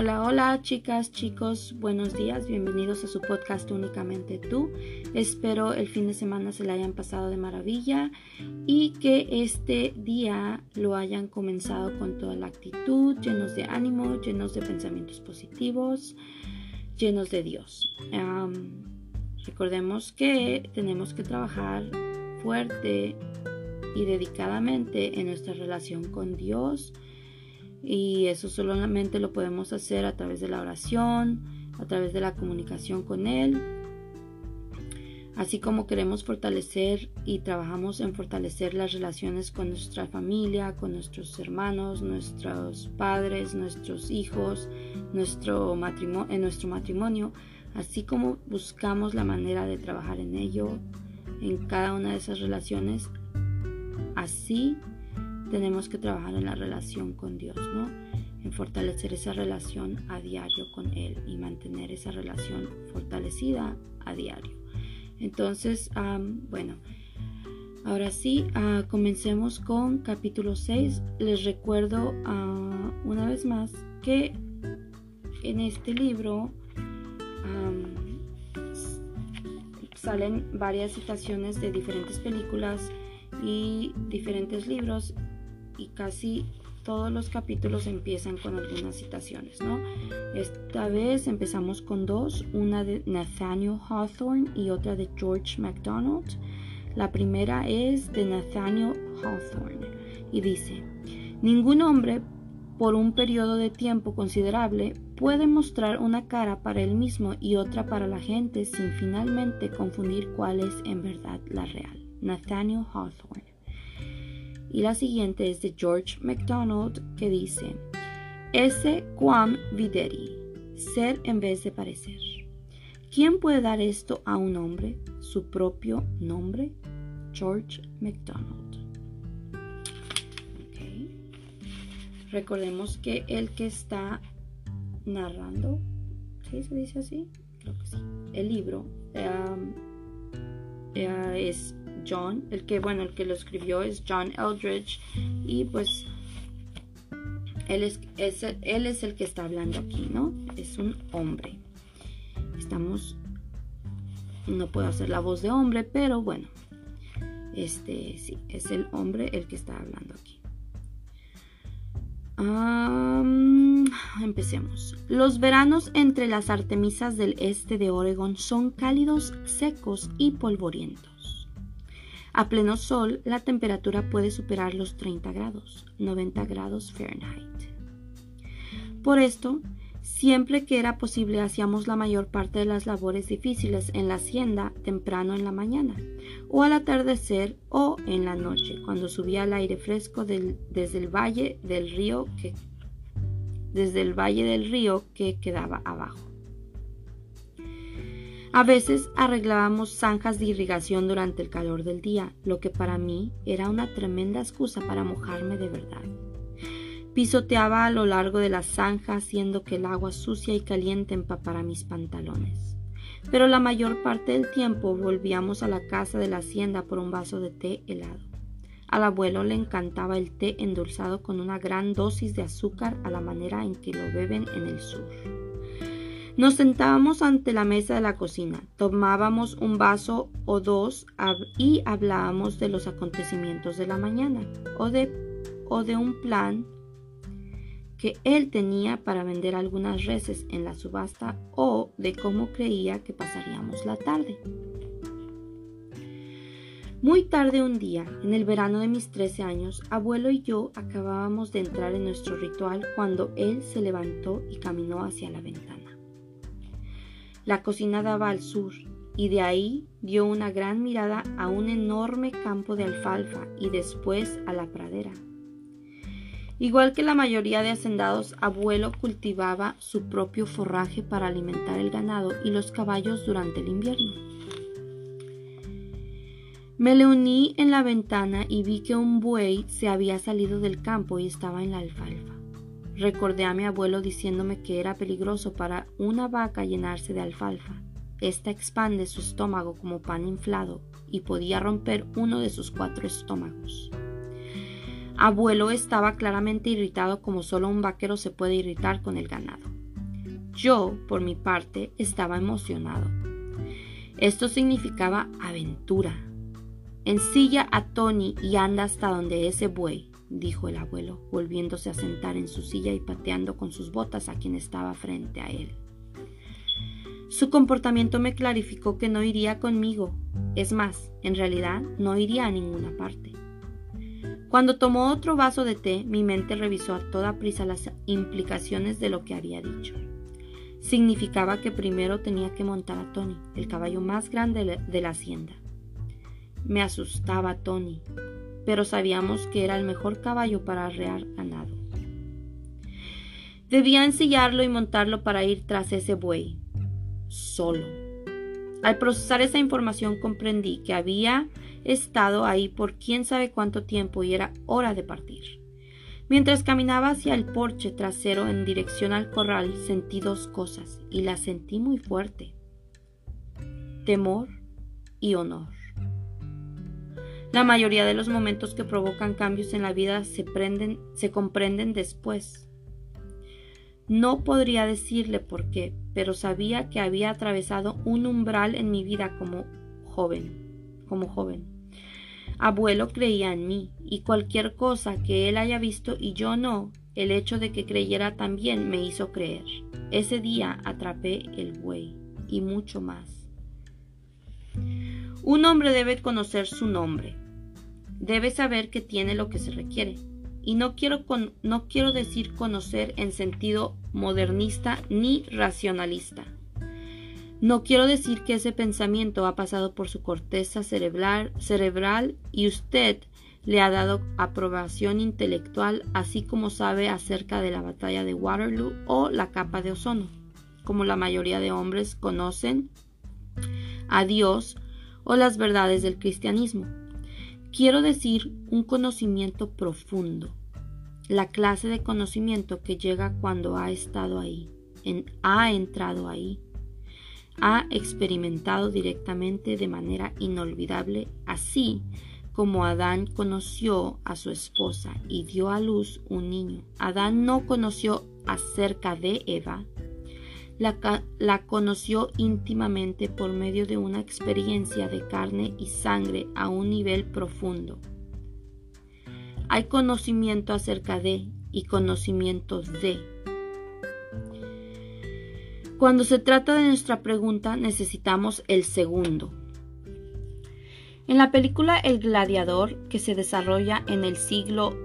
Hola, hola chicas, chicos, buenos días, bienvenidos a su podcast Únicamente tú. Espero el fin de semana se le hayan pasado de maravilla y que este día lo hayan comenzado con toda la actitud, llenos de ánimo, llenos de pensamientos positivos, llenos de Dios. recordemos que tenemos que trabajar fuerte y dedicadamente en nuestra relación con Dios y eso solamente lo podemos hacer a través de la oración, a través de la comunicación con Él. Así como queremos fortalecer y trabajamos en fortalecer las relaciones con nuestra familia, con nuestros hermanos, nuestros padres, nuestros hijos, nuestro matrimonio, en nuestro matrimonio, así como buscamos la manera de trabajar en ello, en cada una de esas relaciones, así tenemos que trabajar en la relación con Dios, ¿no? En fortalecer esa relación a diario con Él y mantener esa relación fortalecida a diario. Entonces, bueno, ahora sí, ah, comencemos con capítulo 6. Les recuerdo ah, una vez más que en este libro salen varias citaciones de diferentes películas y diferentes libros y casi todos los capítulos empiezan con algunas citaciones, ¿no? Esta vez empezamos con dos, una de Nathaniel Hawthorne y otra de George MacDonald. La primera es de Nathaniel Hawthorne y dice, ningún hombre por un periodo de tiempo considerable puede mostrar una cara para él mismo y otra para la gente sin finalmente confundir cuál es en verdad la real. Nathaniel Hawthorne. Y la siguiente es de George MacDonald que dice, Ese quam videri, ser en vez de parecer. ¿Quién puede dar esto a un hombre? ¿Su propio nombre? George MacDonald. Recordemos que el que está narrando, ¿sí se dice así? Creo que sí. El libro um, eh, es John, el que, bueno, el que lo escribió es John Eldridge y pues él es, él es el que está hablando aquí, ¿no? Es un hombre. Estamos, no puedo hacer la voz de hombre, pero bueno, este sí, es el hombre el que está hablando aquí. empecemos. Los veranos entre las artemisas del este de Oregon son cálidos, secos y polvorientos. A pleno sol, la temperatura puede superar los 30 grados, 90 grados Fahrenheit. Por esto, siempre que era posible hacíamos la mayor parte de las labores difíciles en la hacienda temprano en la mañana, o al atardecer o en la noche, cuando subía el aire fresco desde el valle del río que desde el valle del río que quedaba abajo. A veces arreglábamos zanjas de irrigación durante el calor del día, lo que para mí era una tremenda excusa para mojarme de verdad. Pisoteaba a lo largo de la zanja haciendo que el agua sucia y caliente empapara mis pantalones. Pero la mayor parte del tiempo volvíamos a la casa de la hacienda por un vaso de té helado. Al abuelo le encantaba el té endulzado con una gran dosis de azúcar a la manera en que lo beben en el sur. Nos sentábamos ante la mesa de la cocina, tomábamos un vaso o dos y hablábamos de los acontecimientos de la mañana o de, un plan que él tenía para vender algunas reses en la subasta o de cómo creía que pasaríamos la tarde. Muy tarde un día, en el verano de mis 13 años, abuelo y yo acabábamos de entrar en nuestro ritual cuando él se levantó y caminó hacia la ventana. La cocina daba al sur y de ahí dio una gran mirada a un enorme campo de alfalfa y después a la pradera. Igual que la mayoría de hacendados, abuelo cultivaba su propio forraje para alimentar el ganado y los caballos durante el invierno. Me le uní en la ventana y vi que un buey se había salido del campo y estaba en la alfalfa. Recordé a mi abuelo diciéndome que era peligroso para una vaca llenarse de alfalfa. Esta expande su estómago como pan inflado y podía romper uno de sus cuatro estómagos. Abuelo estaba claramente irritado como solo un vaquero se puede irritar con el ganado. Yo, por mi parte, estaba emocionado. Esto significaba aventura. Ensilla a Tony y anda hasta donde ese buey, dijo el abuelo, volviéndose a sentar en su silla y pateando con sus botas a quien estaba frente a él. Su comportamiento me clarificó que no iría conmigo. Es más, en realidad no iría a ninguna parte. Cuando tomó otro vaso de té, mi mente revisó a toda prisa las implicaciones de lo que había dicho. Significaba que primero tenía que montar a Tony, el caballo más grande de la hacienda. Me asustaba Tony, pero sabíamos que era el mejor caballo para arrear ganado. Debía ensillarlo y montarlo para ir tras ese buey, solo. Al procesar esa información comprendí que había estado ahí por quién sabe cuánto tiempo y era hora de partir. Mientras caminaba hacia el porche trasero en dirección al corral, sentí dos cosas y las sentí muy fuerte. Temor y honor. La mayoría de los momentos que provocan cambios en la vida se, prenden, se comprenden después. No podría decirle por qué, pero sabía que había atravesado un umbral en mi vida como joven, como joven. Abuelo creía en mí, y cualquier cosa que él haya visto y yo no, el hecho de que creyera también me hizo creer. Ese día atrapé el buey, y mucho más. Un hombre debe conocer su nombre. Debe saber que tiene lo que se requiere. Y no quiero, no quiero decir conocer en sentido modernista ni racionalista. No quiero decir que ese pensamiento ha pasado por su corteza cerebral, cerebral y usted le ha dado aprobación intelectual, así como sabe acerca de la batalla de Waterloo o la capa de ozono, como la mayoría de hombres conocen a Dios o las verdades del cristianismo. Quiero decir un conocimiento profundo, la clase de conocimiento que llega cuando ha estado ahí, ha entrado ahí, ha experimentado directamente de manera inolvidable, así como Adán conoció a su esposa y dio a luz un niño. Adán no conoció acerca de Eva, la, conoció íntimamente por medio de una experiencia de carne y sangre a un nivel profundo. Hay conocimiento acerca de y conocimientos de cuando se trata de nuestra pregunta necesitamos el segundo. En la película El Gladiador, que se desarrolla en el siglo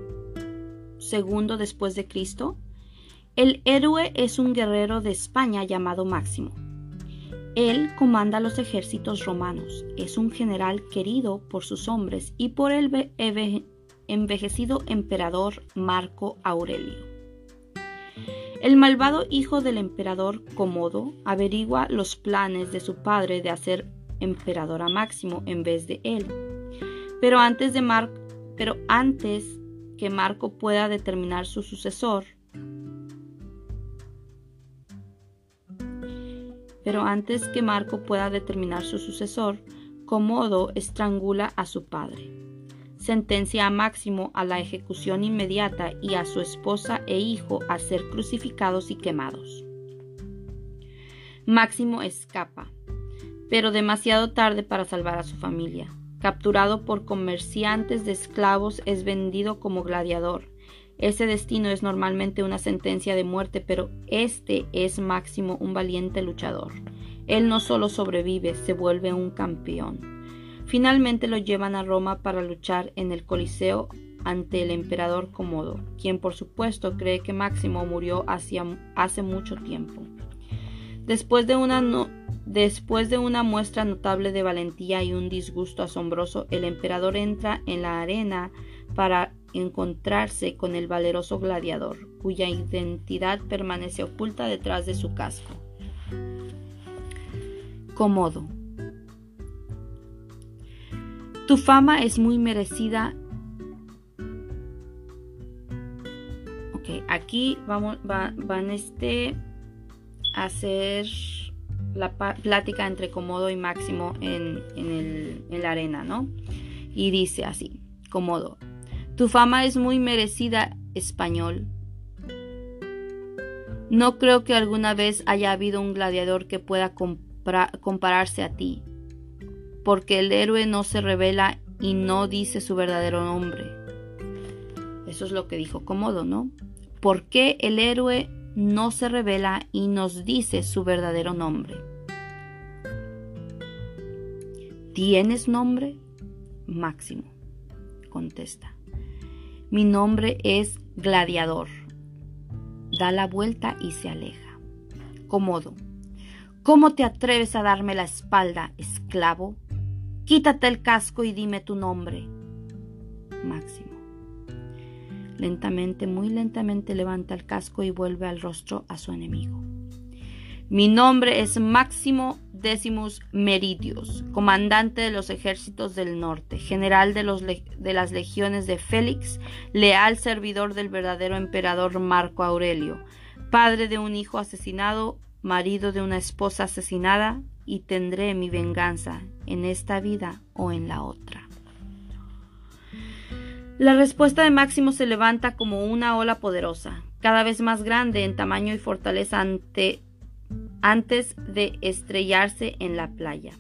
II después de Cristo, el héroe es un guerrero de España llamado Máximo. Él comanda los ejércitos romanos, es un general querido por sus hombres y por el envejecido emperador Marco Aurelio. El malvado hijo del emperador Comodo averigua los planes de su padre de hacer emperador a Máximo en vez de él. Pero antes, de que Marco pueda determinar su sucesor, pero antes que Marco pueda determinar su sucesor, Comodo estrangula a su padre sentencia a Máximo a la ejecución inmediata y a su esposa e hijo a ser crucificados y quemados. Máximo escapa, pero demasiado tarde para salvar a su familia. Capturado por comerciantes de esclavos, es vendido como gladiador. Ese destino es normalmente una sentencia de muerte, pero este es Máximo un valiente luchador. Él no solo sobrevive, se vuelve un campeón. Finalmente lo llevan a Roma para luchar en el Coliseo ante el emperador Comodo, quien por supuesto cree que Máximo murió hace mucho tiempo. Después de, una después de una muestra notable de valentía y un disgusto asombroso, el emperador entra en la arena para encontrarse con el valeroso gladiador, cuya identidad permanece oculta detrás de su casco. Comodo tu fama es muy merecida. Ok, aquí vamos, van este a hacer la plática entre Comodo y Máximo en, en la arena, ¿no? Y dice así, Comodo, tu fama es muy merecida, español. No creo que alguna vez haya habido un gladiador que pueda compararse a ti, porque el héroe no se revela y no dice su verdadero nombre. Eso es lo que dijo Comodo, ¿no? ¿Por qué el héroe no se revela y nos dice su verdadero nombre? ¿Tienes nombre? Máximo, contesta. Mi nombre es Gladiador. Da la vuelta y se aleja. Comodo. ¿Cómo te atreves a darme la espalda, esclavo? Quítate el casco y dime tu nombre. Máximo. Lentamente, muy lentamente levanta el casco y vuelve al rostro a su enemigo. Mi nombre es Máximo Decimus Meridius, comandante de los ejércitos del norte, general de, de las legiones de Félix, leal servidor del verdadero emperador Marco Aurelio, padre de un hijo asesinado, marido de una esposa asesinada, y tendré mi venganza en esta vida o en la otra. La respuesta de Máximo se levanta como una ola poderosa, cada vez más grande en tamaño y fortaleza ante antes de estrellarse en la playa.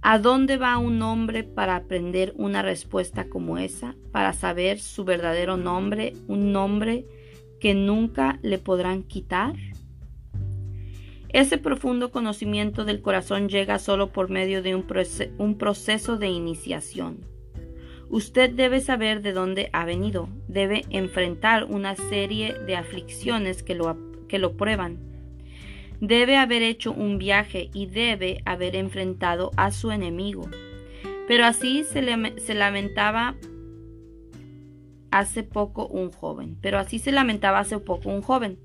¿A dónde va un hombre para aprender una respuesta como esa, para saber su verdadero nombre, un nombre que nunca le podrán quitar? Ese profundo conocimiento del corazón llega solo por medio de un, proceso de iniciación. Usted debe saber de dónde ha venido, debe enfrentar una serie de aflicciones que lo, que lo prueban. Debe haber hecho un viaje y debe haber enfrentado a su enemigo. Pero así se, se lamentaba hace poco un joven. Pero así se lamentaba hace poco un joven.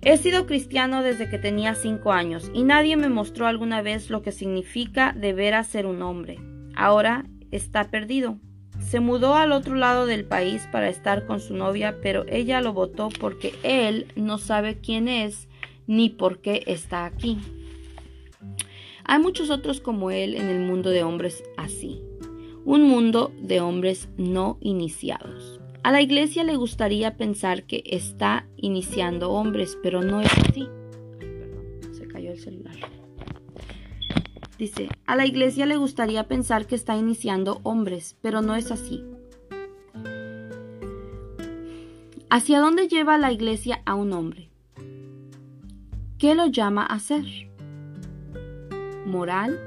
He sido cristiano desde que tenía cinco años y nadie me mostró alguna vez lo que significa deber ser un hombre. Ahora está perdido. Se mudó al otro lado del país para estar con su novia, pero ella lo votó porque él no sabe quién es ni por qué está aquí. Hay muchos otros como él en el mundo de hombres así. Un mundo de hombres no iniciados. A la iglesia le gustaría pensar que está iniciando hombres, pero no es así. perdón, se cayó el celular. Dice, a la iglesia le gustaría pensar que está iniciando hombres, pero no es así. ¿Hacia dónde lleva la iglesia a un hombre? ¿Qué lo llama a ser? ¿Moral?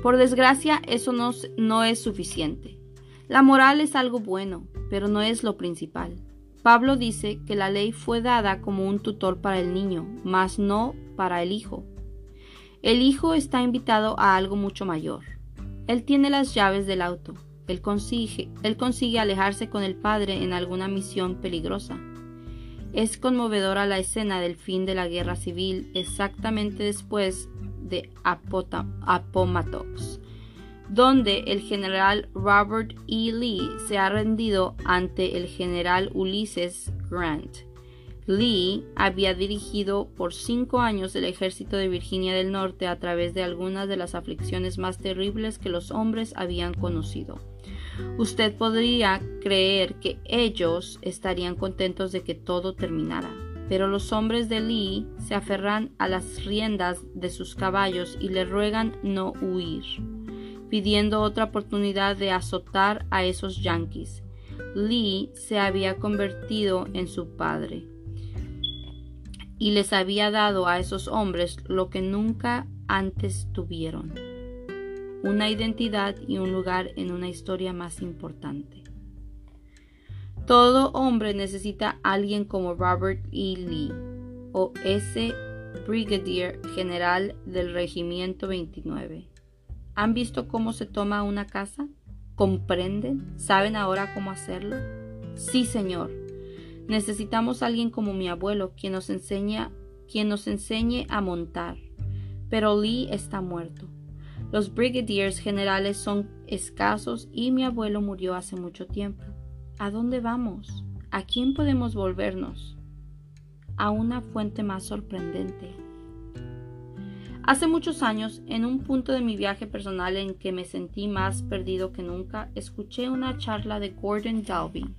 Por desgracia, eso no, no es suficiente. La moral es algo bueno, pero no es lo principal. Pablo dice que la ley fue dada como un tutor para el niño, mas no para el hijo. El hijo está invitado a algo mucho mayor. Él tiene las llaves del auto. Él consigue, él consigue alejarse con el padre en alguna misión peligrosa. Es conmovedora la escena del fin de la guerra civil exactamente después de Appomattox, donde el general Robert E. Lee se ha rendido ante el general Ulysses Grant Lee había dirigido por cinco años el ejército de Virginia del Norte a través de algunas de las aflicciones más terribles que los hombres habían conocido. Usted podría creer que ellos estarían contentos de que todo terminara, pero los hombres de Lee se aferran a las riendas de sus caballos y le ruegan no huir, pidiendo otra oportunidad de azotar a esos yanquis. Lee se había convertido en su padre y les había dado a esos hombres lo que nunca antes tuvieron, una identidad y un lugar en una historia más importante. Todo hombre necesita a alguien como Robert E. Lee o ese Brigadier General del Regimiento 29. ¿Han visto cómo se toma una casa? ¿Comprenden? ¿Saben ahora cómo hacerlo? Sí, señor. Necesitamos alguien como mi abuelo, quien nos, quien nos enseñe a montar. Pero Lee está muerto. Los brigadiers generales son escasos y mi abuelo murió hace mucho tiempo. ¿A dónde vamos? ¿A quién podemos volvernos? A una fuente más sorprendente. Hace muchos años, en un punto de mi viaje personal en que me sentí más perdido que nunca, escuché una charla de Gordon Dalby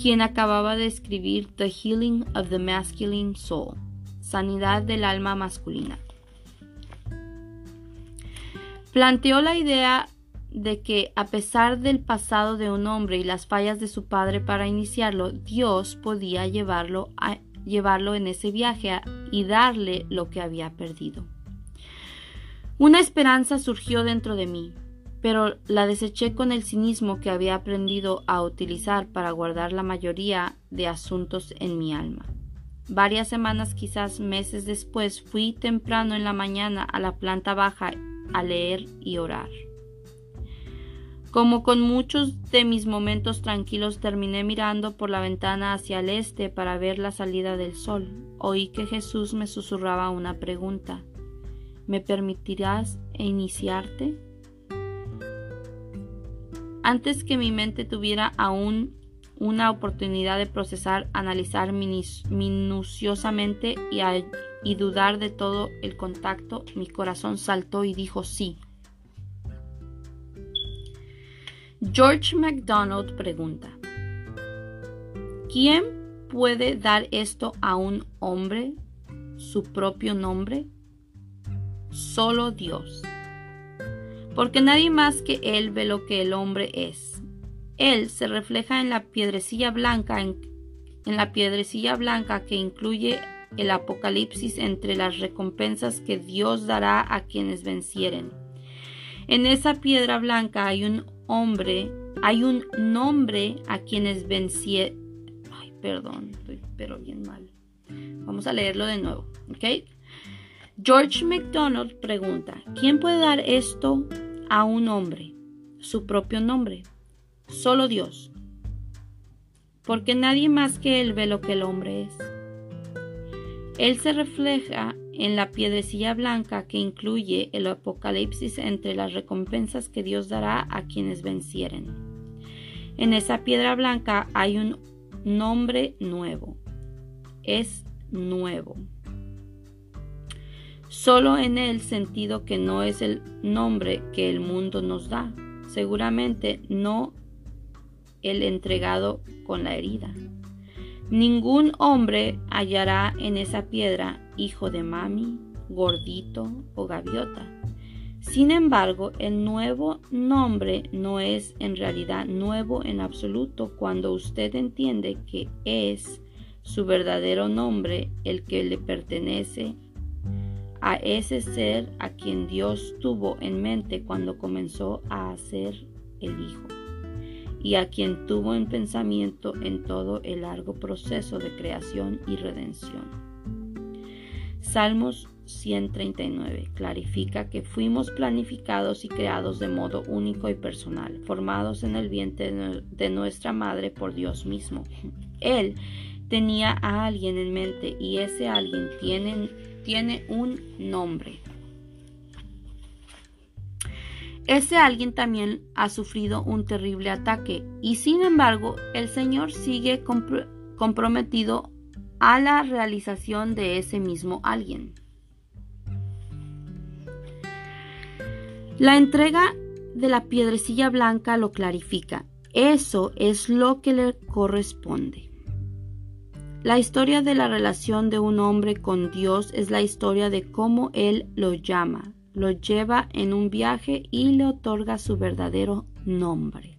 quien acababa de escribir The Healing of the Masculine Soul, Sanidad del Alma Masculina. Planteó la idea de que a pesar del pasado de un hombre y las fallas de su padre para iniciarlo, Dios podía llevarlo, a, llevarlo en ese viaje y darle lo que había perdido. Una esperanza surgió dentro de mí, pero la deseché con el cinismo que había aprendido a utilizar para guardar la mayoría de asuntos en mi alma. Varias semanas, quizás meses después, fui temprano en la mañana a la planta baja a leer y orar. Como con muchos de mis momentos tranquilos terminé mirando por la ventana hacia el este para ver la salida del sol, oí que Jesús me susurraba una pregunta. ¿Me permitirás iniciarte? Antes que mi mente tuviera aún una oportunidad de procesar, analizar minuciosamente y, dudar de todo el contacto, mi corazón saltó y dijo sí. George MacDonald pregunta, ¿quién puede dar esto a un hombre, su propio nombre? Solo Dios. Porque nadie más que Él ve lo que el hombre es. Él se refleja en la piedrecilla blanca, en, la piedrecilla blanca que incluye el Apocalipsis entre las recompensas que Dios dará a quienes vencieren. En esa piedra blanca hay un hombre, hay un nombre a quienes vencieron. Ay, perdón, estoy pero bien mal. Vamos a leerlo de nuevo, ¿ok? George MacDonald pregunta, ¿quién puede dar esto a un hombre? Su propio nombre. Solo Dios. Porque nadie más que Él ve lo que el hombre es. Él se refleja en la piedrecilla blanca que incluye el Apocalipsis entre las recompensas que Dios dará a quienes vencieren. En esa piedra blanca hay un nombre nuevo. Es nuevo. Solo en el sentido que no es el nombre que el mundo nos da. Seguramente no el entregado con la herida. Ningún hombre hallará en esa piedra hijo de mami, gordito o gaviota. Sin embargo, el nuevo nombre no es en realidad nuevo en absoluto cuando usted entiende que es su verdadero nombre el que le pertenece a ese ser a quien Dios tuvo en mente cuando comenzó a hacer el Hijo y a quien tuvo en pensamiento en todo el largo proceso de creación y redención. Salmos 139 clarifica que fuimos planificados y creados de modo único y personal, formados en el vientre de nuestra madre por Dios mismo. Él tenía a alguien en mente y ese alguien tiene, tiene un nombre. Ese alguien también ha sufrido un terrible ataque y sin embargo el Señor sigue comprometido a la realización de ese mismo alguien. La entrega de la piedrecilla blanca lo clarifica. Eso es lo que le corresponde. La historia de la relación de un hombre con Dios es la historia de cómo Él lo llama, lo lleva en un viaje y le otorga su verdadero nombre.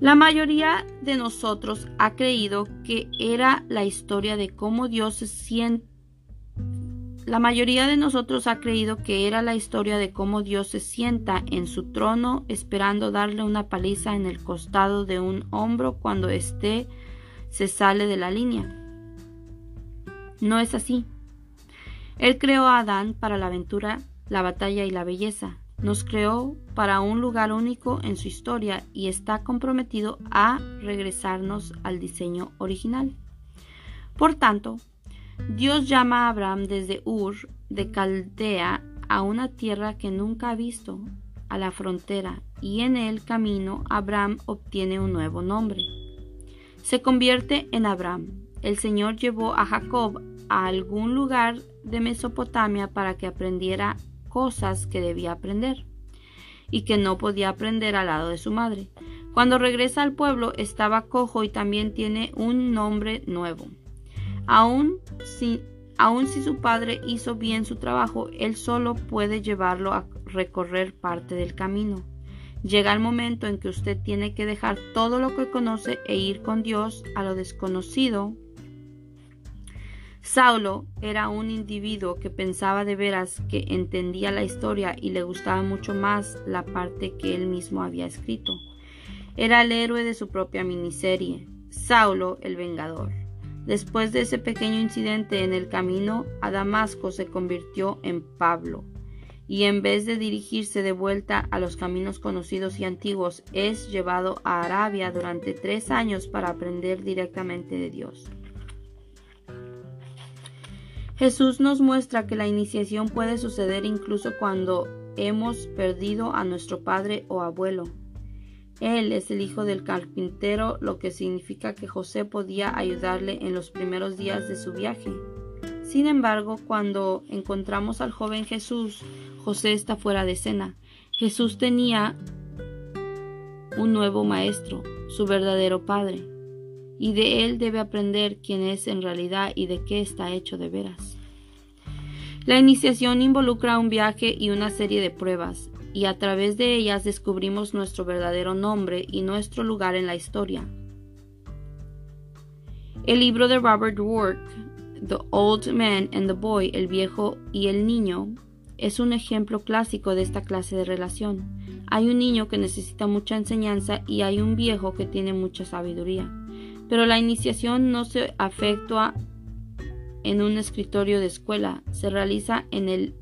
La mayoría de nosotros ha creído que era la historia de cómo Dios se siente la mayoría de nosotros ha creído que era la historia de cómo Dios se sienta en su trono esperando darle una paliza en el costado de un hombro cuando éste se sale de la línea. No es así. Él creó a Adán para la aventura la batalla y la belleza. Nos creó para un lugar único en su historia y está comprometido a regresarnos al diseño original. Por tanto, Dios llama a Abraham desde Ur de Caldea a una tierra que nunca ha visto, a la frontera, y en el camino Abraham obtiene un nuevo nombre. Se convierte en Abraham. El Señor llevó a Jacob a algún lugar de Mesopotamia para que aprendiera cosas que debía aprender y que no podía aprender al lado de su madre. Cuando regresa al pueblo estaba cojo y también tiene un nombre nuevo. Aún si, aun si su padre hizo bien su trabajo, él solo puede llevarlo a recorrer parte del camino. Llega el momento en que usted tiene que dejar todo lo que conoce e ir con Dios a lo desconocido. Saulo era un individuo que pensaba de veras que entendía la historia y le gustaba mucho más la parte que él mismo había escrito. Era el héroe de su propia miniserie, Saulo el Vengador. Después de ese pequeño incidente en el camino a Damasco se convirtió en Pablo y en vez de dirigirse de vuelta a los caminos conocidos y antiguos, es llevado a Arabia durante tres años para aprender directamente de Dios. Jesús nos muestra que la iniciación puede suceder incluso cuando hemos perdido a nuestro padre o abuelo. Él es el hijo del carpintero, lo que significa que José podía ayudarle en los primeros días de su viaje. Sin embargo, cuando encontramos al joven Jesús, José está fuera de escena. Jesús tenía un nuevo maestro, su verdadero padre, y de él debe aprender quién es en realidad y de qué está hecho de veras. La iniciación involucra un viaje y una serie de pruebas, y a través de ellas descubrimos nuestro verdadero nombre y nuestro lugar en la historia. El libro de Robert Work, The Old Man and the Boy, el viejo y el niño, es un ejemplo clásico de esta clase de relación. Hay un niño que necesita mucha enseñanza y hay un viejo que tiene mucha sabiduría. Pero la iniciación no se efectúa en un escritorio de escuela, se realiza en el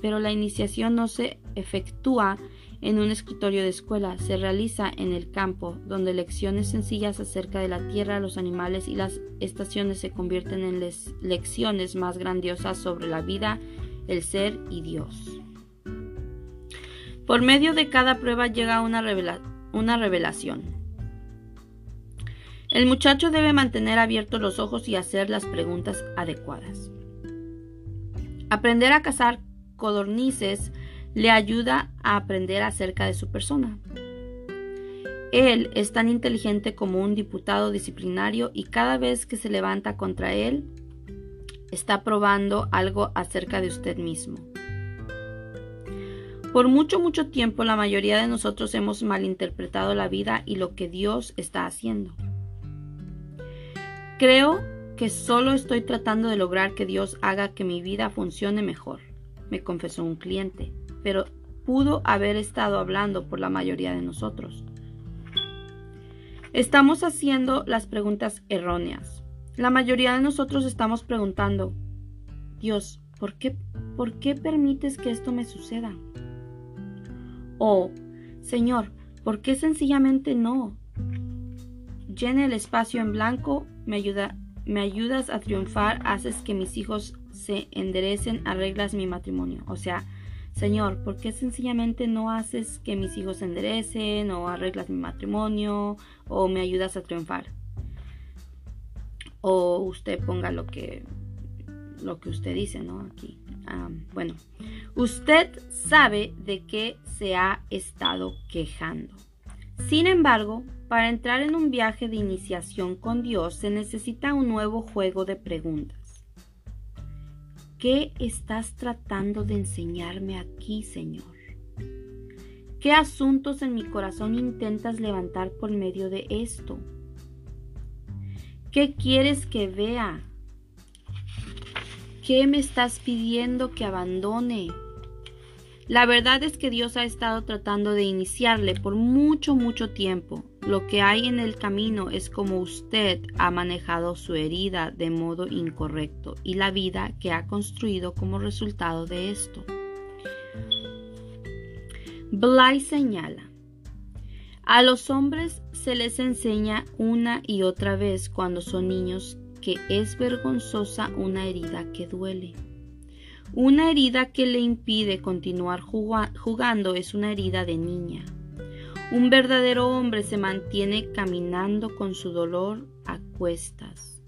pero la iniciación no se efectúa en un escritorio de escuela, se realiza en el campo, donde lecciones sencillas acerca de la tierra, los animales y las estaciones se convierten en lecciones más grandiosas sobre la vida, el ser y Dios. Por medio de cada prueba llega una, una revelación. El muchacho debe mantener abiertos los ojos y hacer las preguntas adecuadas. Aprender a cazar codornices le ayuda a aprender acerca de su persona. Él es tan inteligente como un diputado disciplinario y cada vez que se levanta contra él, está probando algo acerca de usted mismo. Por mucho, mucho tiempo la mayoría de nosotros hemos malinterpretado la vida y lo que Dios está haciendo. Creo que solo estoy tratando de lograr que Dios haga que mi vida funcione mejor, me confesó un cliente pero pudo haber estado hablando por la mayoría de nosotros. Estamos haciendo las preguntas erróneas. La mayoría de nosotros estamos preguntando, Dios, ¿por qué, ¿por qué permites que esto me suceda? O, Señor, ¿por qué sencillamente no? Llena el espacio en blanco, me, ayuda, me ayudas a triunfar, haces que mis hijos se enderecen, arreglas mi matrimonio. O sea, Señor, ¿por qué sencillamente no haces que mis hijos se enderecen o arreglas mi matrimonio o me ayudas a triunfar? O usted ponga lo que, lo que usted dice, ¿no? Aquí. Ah, bueno, usted sabe de qué se ha estado quejando. Sin embargo, para entrar en un viaje de iniciación con Dios se necesita un nuevo juego de preguntas. ¿Qué estás tratando de enseñarme aquí, Señor? ¿Qué asuntos en mi corazón intentas levantar por medio de esto? ¿Qué quieres que vea? ¿Qué me estás pidiendo que abandone? La verdad es que Dios ha estado tratando de iniciarle por mucho, mucho tiempo. Lo que hay en el camino es como usted ha manejado su herida de modo incorrecto y la vida que ha construido como resultado de esto. Bly señala, a los hombres se les enseña una y otra vez cuando son niños que es vergonzosa una herida que duele. Una herida que le impide continuar jugando es una herida de niña. Un verdadero hombre se mantiene caminando con su dolor a cuestas,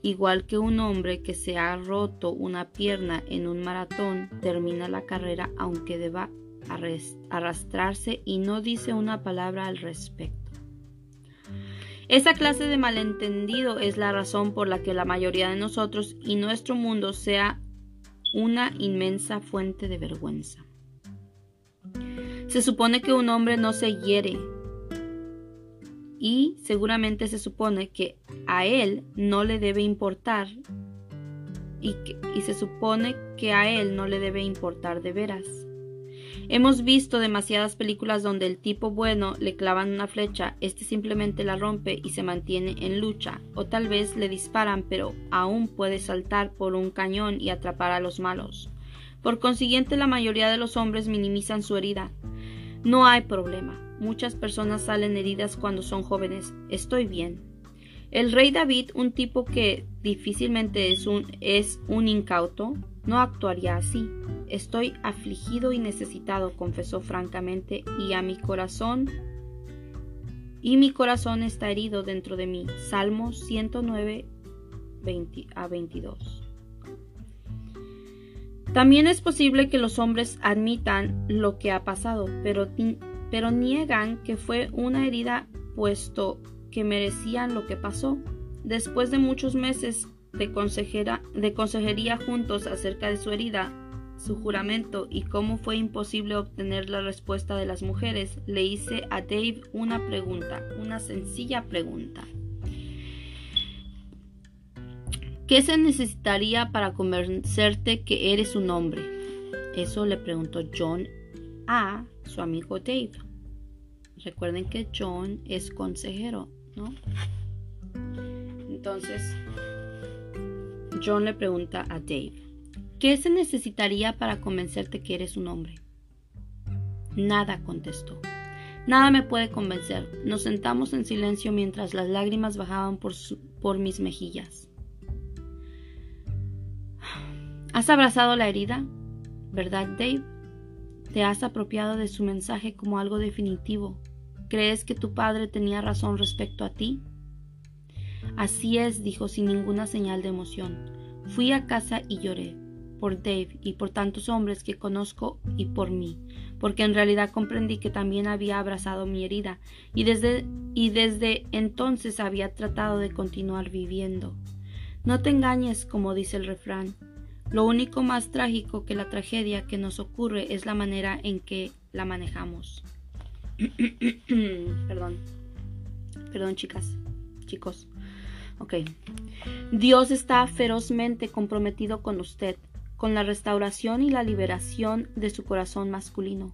igual que un hombre que se ha roto una pierna en un maratón termina la carrera aunque deba arrastrarse y no dice una palabra al respecto. Esa clase de malentendido es la razón por la que la mayoría de nosotros y nuestro mundo sea una inmensa fuente de vergüenza. Se supone que un hombre no se hiere y seguramente se supone que a él no le debe importar y, y se supone que a él no le debe importar de veras. Hemos visto demasiadas películas donde el tipo bueno le clavan una flecha, este simplemente la rompe y se mantiene en lucha, o tal vez le disparan pero aún puede saltar por un cañón y atrapar a los malos. Por consiguiente, la mayoría de los hombres minimizan su herida. No hay problema. Muchas personas salen heridas cuando son jóvenes. Estoy bien. El rey David, un tipo que difícilmente es un, es un incauto, no actuaría así. Estoy afligido y necesitado, confesó francamente, y a mi corazón y mi corazón está herido dentro de mí. Salmo 109 a 22. También es posible que los hombres admitan lo que ha pasado, pero, pero niegan que fue una herida puesto que merecían lo que pasó. Después de muchos meses de, consejera, de consejería juntos acerca de su herida, su juramento y cómo fue imposible obtener la respuesta de las mujeres, le hice a Dave una pregunta, una sencilla pregunta. ¿Qué se necesitaría para convencerte que eres un hombre? Eso le preguntó John a su amigo Dave. Recuerden que John es consejero, ¿no? Entonces, John le pregunta a Dave, ¿qué se necesitaría para convencerte que eres un hombre? Nada, contestó. Nada me puede convencer. Nos sentamos en silencio mientras las lágrimas bajaban por, por mis mejillas. ¿Has abrazado la herida? ¿Verdad, Dave? ¿Te has apropiado de su mensaje como algo definitivo? ¿Crees que tu padre tenía razón respecto a ti? Así es, dijo sin ninguna señal de emoción. Fui a casa y lloré, por Dave y por tantos hombres que conozco y por mí, porque en realidad comprendí que también había abrazado mi herida y desde, y desde entonces había tratado de continuar viviendo. No te engañes, como dice el refrán. Lo único más trágico que la tragedia que nos ocurre es la manera en que la manejamos. Perdón. Perdón, chicas, chicos. Ok. Dios está ferozmente comprometido con usted, con la restauración y la liberación de su corazón masculino.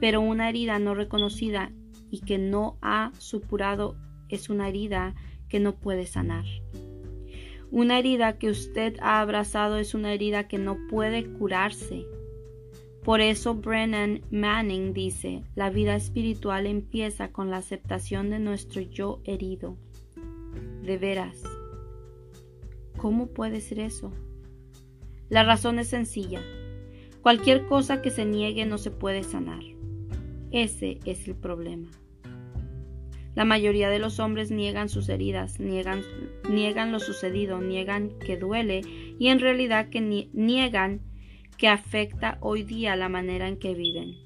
Pero una herida no reconocida y que no ha supurado es una herida que no puede sanar. Una herida que usted ha abrazado es una herida que no puede curarse. Por eso Brennan Manning dice, la vida espiritual empieza con la aceptación de nuestro yo herido. De veras. ¿Cómo puede ser eso? La razón es sencilla. Cualquier cosa que se niegue no se puede sanar. Ese es el problema. La mayoría de los hombres niegan sus heridas, niegan, niegan lo sucedido, niegan que duele y en realidad que niegan que afecta hoy día la manera en que viven.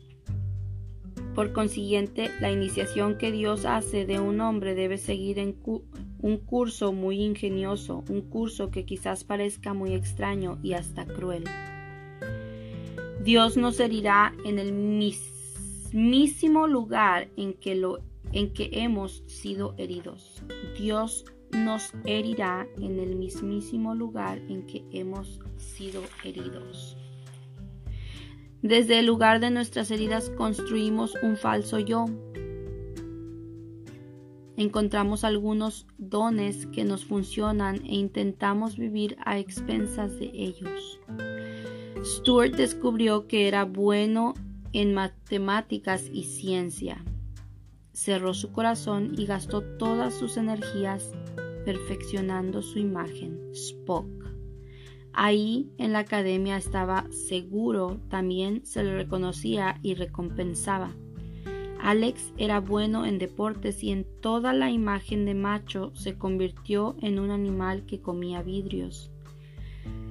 Por consiguiente, la iniciación que Dios hace de un hombre debe seguir en, un curso muy ingenioso, un curso que quizás parezca muy extraño y hasta cruel. Dios nos herirá en el mismísimo lugar en que, lo, en que hemos sido heridos. Dios nos herirá en el mismísimo lugar en que hemos sido heridos. Desde el lugar de nuestras heridas construimos un falso yo, encontramos algunos dones que nos funcionan e intentamos vivir a expensas de ellos. Stuart descubrió que era bueno en matemáticas y ciencia. Cerró su corazón y gastó todas sus energías perfeccionando su imagen, Spock. Ahí en la academia estaba seguro, también se le reconocía y recompensaba. Alex era bueno en deportes y en toda la imagen de macho se convirtió en un animal que comía vidrios.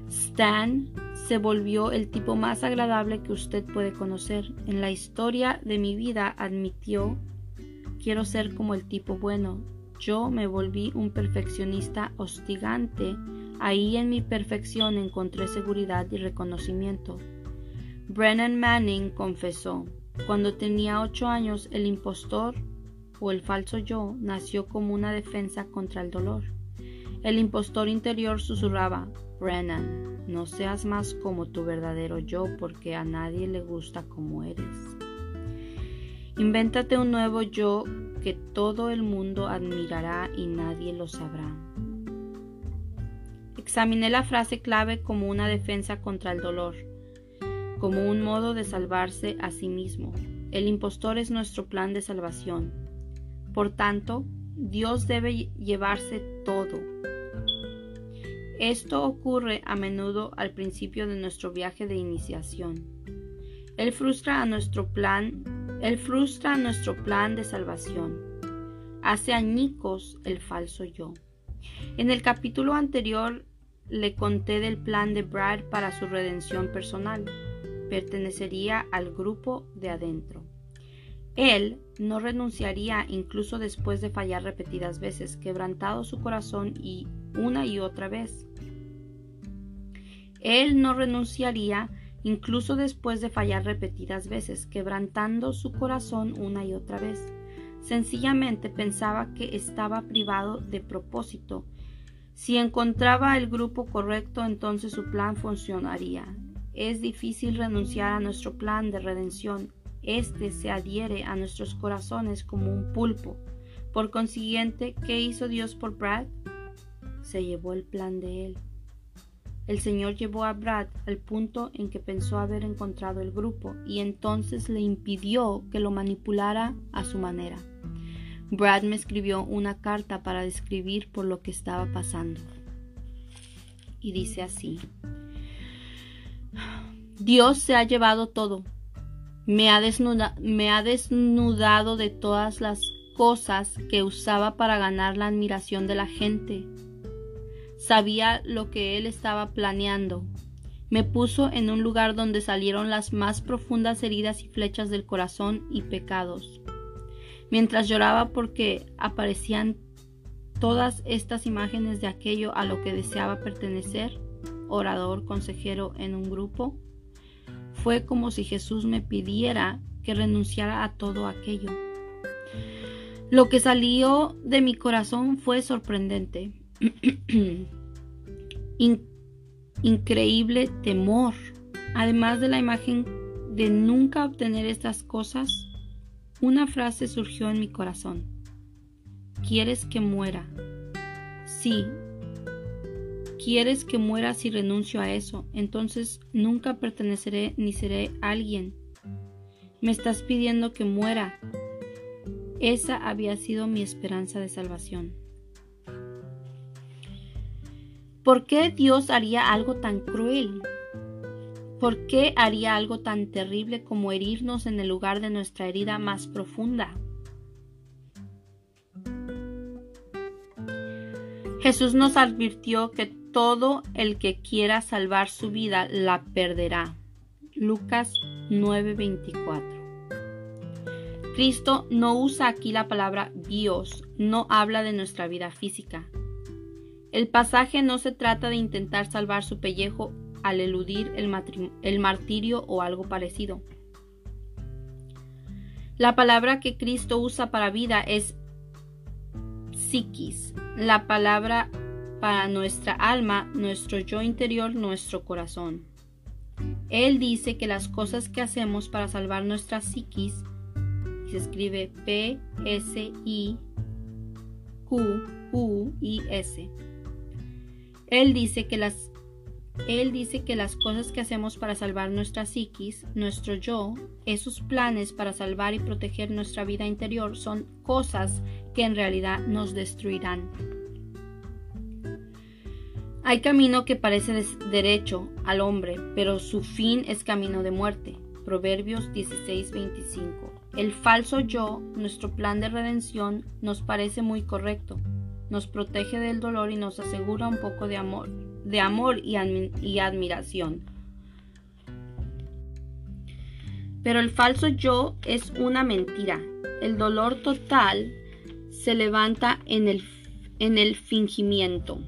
Stan se volvió el tipo más agradable que usted puede conocer. En la historia de mi vida admitió, quiero ser como el tipo bueno. Yo me volví un perfeccionista hostigante. Ahí en mi perfección encontré seguridad y reconocimiento. Brennan Manning confesó, cuando tenía ocho años el impostor o el falso yo nació como una defensa contra el dolor. El impostor interior susurraba, Brennan, no seas más como tu verdadero yo porque a nadie le gusta como eres. Invéntate un nuevo yo que todo el mundo admirará y nadie lo sabrá. Examiné la frase clave como una defensa contra el dolor, como un modo de salvarse a sí mismo. El impostor es nuestro plan de salvación. Por tanto, Dios debe llevarse todo, esto ocurre a menudo al principio de nuestro viaje de iniciación. Él frustra a nuestro plan, él frustra nuestro plan de salvación. Hace añicos el falso yo. En el capítulo anterior le conté del plan de Brad para su redención personal. Pertenecería al grupo de adentro. Él no renunciaría incluso después de fallar repetidas veces, quebrantado su corazón y una y otra vez. Él no renunciaría incluso después de fallar repetidas veces, quebrantando su corazón una y otra vez. Sencillamente pensaba que estaba privado de propósito. Si encontraba el grupo correcto, entonces su plan funcionaría. Es difícil renunciar a nuestro plan de redención. Este se adhiere a nuestros corazones como un pulpo. Por consiguiente, ¿qué hizo Dios por Brad? Se llevó el plan de él. El Señor llevó a Brad al punto en que pensó haber encontrado el grupo y entonces le impidió que lo manipulara a su manera. Brad me escribió una carta para describir por lo que estaba pasando. Y dice así. Dios se ha llevado todo. Me ha, me ha desnudado de todas las cosas que usaba para ganar la admiración de la gente sabía lo que él estaba planeando. Me puso en un lugar donde salieron las más profundas heridas y flechas del corazón y pecados. Mientras lloraba porque aparecían todas estas imágenes de aquello a lo que deseaba pertenecer, orador, consejero en un grupo, fue como si Jesús me pidiera que renunciara a todo aquello. Lo que salió de mi corazón fue sorprendente. increíble temor. Además de la imagen de nunca obtener estas cosas, una frase surgió en mi corazón. ¿Quieres que muera? Sí. ¿Quieres que muera si renuncio a eso? Entonces nunca perteneceré ni seré alguien. Me estás pidiendo que muera. Esa había sido mi esperanza de salvación. ¿Por qué Dios haría algo tan cruel? ¿Por qué haría algo tan terrible como herirnos en el lugar de nuestra herida más profunda? Jesús nos advirtió que todo el que quiera salvar su vida la perderá. Lucas 9:24. Cristo no usa aquí la palabra Dios, no habla de nuestra vida física, el pasaje no se trata de intentar salvar su pellejo al eludir el, martirio o algo parecido. La palabra que Cristo usa para vida es psiquis, la palabra para nuestra alma, nuestro yo interior, nuestro corazón. Él dice que las cosas que hacemos para salvar nuestra psiquis, se escribe P S I Q U I S él dice que las él dice que las cosas que hacemos para salvar nuestra psiquis, nuestro yo, esos planes para salvar y proteger nuestra vida interior son cosas que en realidad nos destruirán. Hay camino que parece derecho al hombre, pero su fin es camino de muerte. Proverbios 16:25. El falso yo, nuestro plan de redención, nos parece muy correcto, nos protege del dolor y nos asegura un poco de amor, de amor y, admiración. Pero el falso yo es una mentira. El dolor total se levanta en el fingimiento.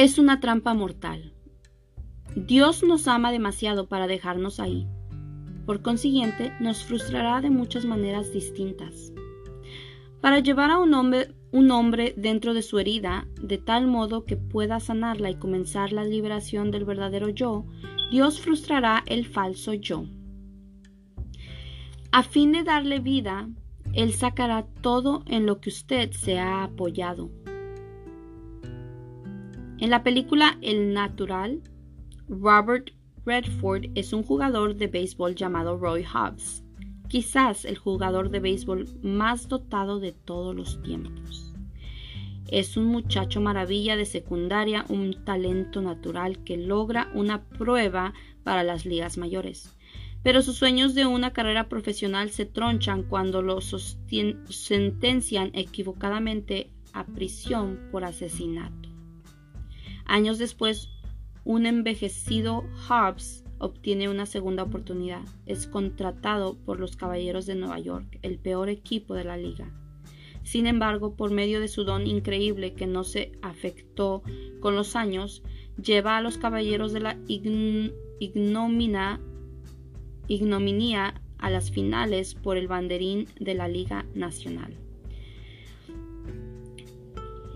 Es una trampa mortal. Dios nos ama demasiado para dejarnos ahí. Por consiguiente, nos frustrará de muchas maneras distintas. Para llevar a un hombre, un hombre dentro de su herida, de tal modo que pueda sanarla y comenzar la liberación del verdadero yo, Dios frustrará el falso yo. A fin de darle vida, Él sacará todo en lo que usted se ha apoyado. En la película El Natural, Robert Redford es un jugador de béisbol llamado Roy Hobbs, quizás el jugador de béisbol más dotado de todos los tiempos. Es un muchacho maravilla de secundaria, un talento natural que logra una prueba para las ligas mayores. Pero sus sueños de una carrera profesional se tronchan cuando lo sentencian equivocadamente a prisión por asesinato. Años después, un envejecido Hobbs obtiene una segunda oportunidad. Es contratado por los Caballeros de Nueva York, el peor equipo de la liga. Sin embargo, por medio de su don increíble que no se afectó con los años, lleva a los caballeros de la ignominia a las finales por el banderín de la Liga Nacional.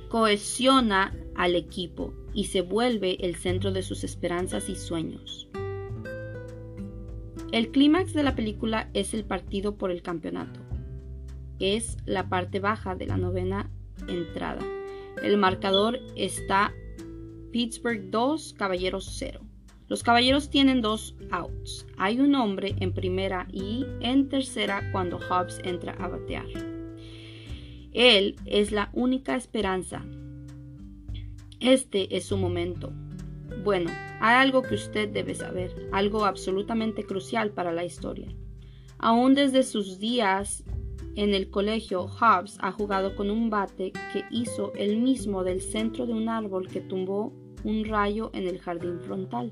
Cohesiona al equipo y se vuelve el centro de sus esperanzas y sueños. El clímax de la película es el partido por el campeonato es la parte baja de la novena entrada. El marcador está Pittsburgh 2, Caballeros 0. Los Caballeros tienen dos outs. Hay un hombre en primera y en tercera cuando Hobbs entra a batear. Él es la única esperanza. Este es su momento. Bueno, hay algo que usted debe saber, algo absolutamente crucial para la historia. Aún desde sus días en el colegio, Hobbs ha jugado con un bate que hizo el mismo del centro de un árbol que tumbó un rayo en el jardín frontal.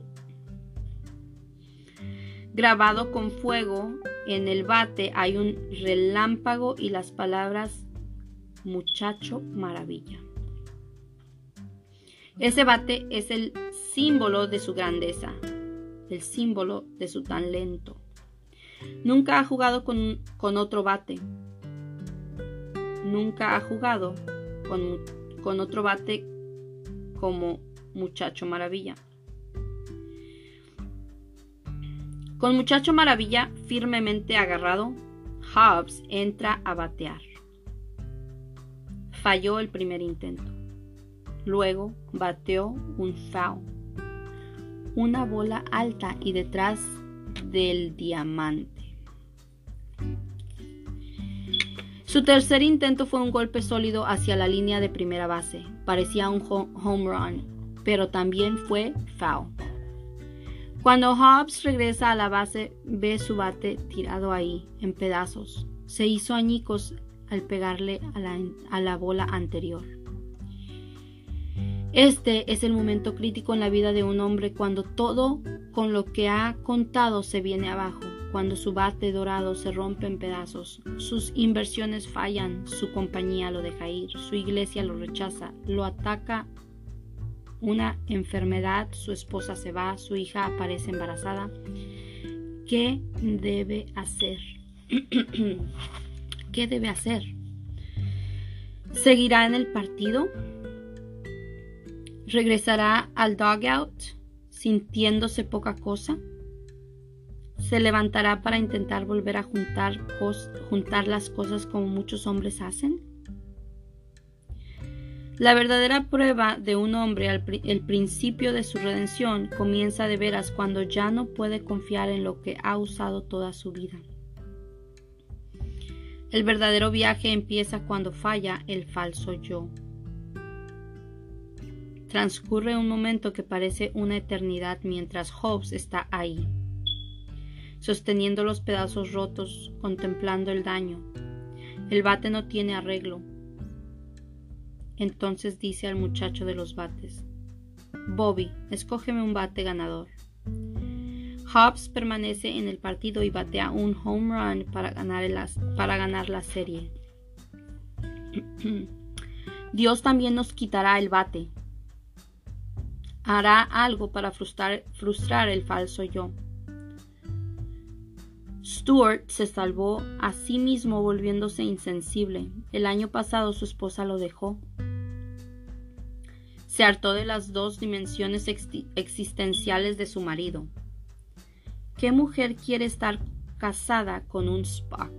Grabado con fuego en el bate hay un relámpago y las palabras muchacho maravilla. Ese bate es el símbolo de su grandeza, el símbolo de su talento. Nunca ha jugado con, con otro bate, nunca ha jugado con, otro bate como Muchacho Maravilla. Con Muchacho Maravilla firmemente agarrado, Hobbs entra a batear. Falló el primer intento. Luego bateó un foul. Una bola alta y detrás del diamante. Su tercer intento fue un golpe sólido hacia la línea de primera base. Parecía un home run, pero también fue foul. Cuando Hobbs regresa a la base, ve su bate tirado ahí, en pedazos. Se hizo añicos al pegarle a la, a la bola anterior. Este es el momento crítico en la vida de un hombre cuando todo con lo que ha contado se viene abajo cuando su bate dorado se rompe en pedazos, sus inversiones fallan, su compañía lo deja ir, su iglesia lo rechaza, lo ataca una enfermedad, su esposa se va, su hija aparece embarazada. ¿Qué debe hacer? ¿Qué debe hacer? ¿Seguirá en el partido? ¿Regresará al dugout sintiéndose poca cosa? se levantará para intentar volver a juntar, juntar las cosas como muchos hombres hacen? La verdadera prueba de un hombre al el principio de su redención comienza de veras cuando ya no puede confiar en lo que ha usado toda su vida. El verdadero viaje empieza cuando falla el falso yo. Transcurre un momento que parece una eternidad mientras Hobbes está ahí sosteniendo los pedazos rotos, contemplando el daño. El bate no tiene arreglo. Entonces dice al muchacho de los bates, Bobby, escógeme un bate ganador. Hobbs permanece en el partido y batea un home run para ganar, para ganar la serie. Dios también nos quitará el bate. Hará algo para frustrar, el falso yo. Stuart se salvó a sí mismo volviéndose insensible. El año pasado su esposa lo dejó. Se hartó de las dos dimensiones existenciales de su marido. ¿Qué mujer quiere estar casada con un Spock?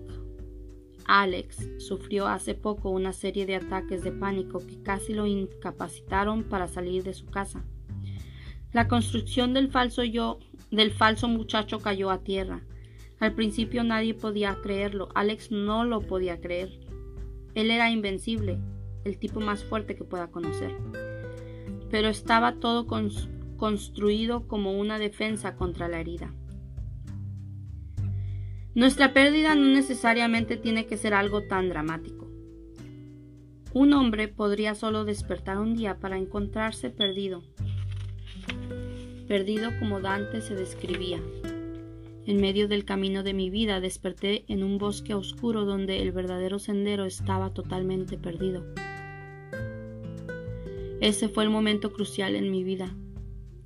Alex sufrió hace poco una serie de ataques de pánico que casi lo incapacitaron para salir de su casa. La construcción del falso yo, del falso muchacho cayó a tierra. Al principio nadie podía creerlo. Alex no lo podía creer. Él era invencible, el tipo más fuerte que pueda conocer. Pero estaba todo construido como una defensa contra la herida. Nuestra pérdida no necesariamente tiene que ser algo tan dramático. Un hombre podría solo despertar un día para encontrarse perdido, perdido como Dante se describía. En medio del camino de mi vida desperté en un bosque oscuro donde el verdadero sendero estaba totalmente perdido. Ese fue el momento crucial en mi vida.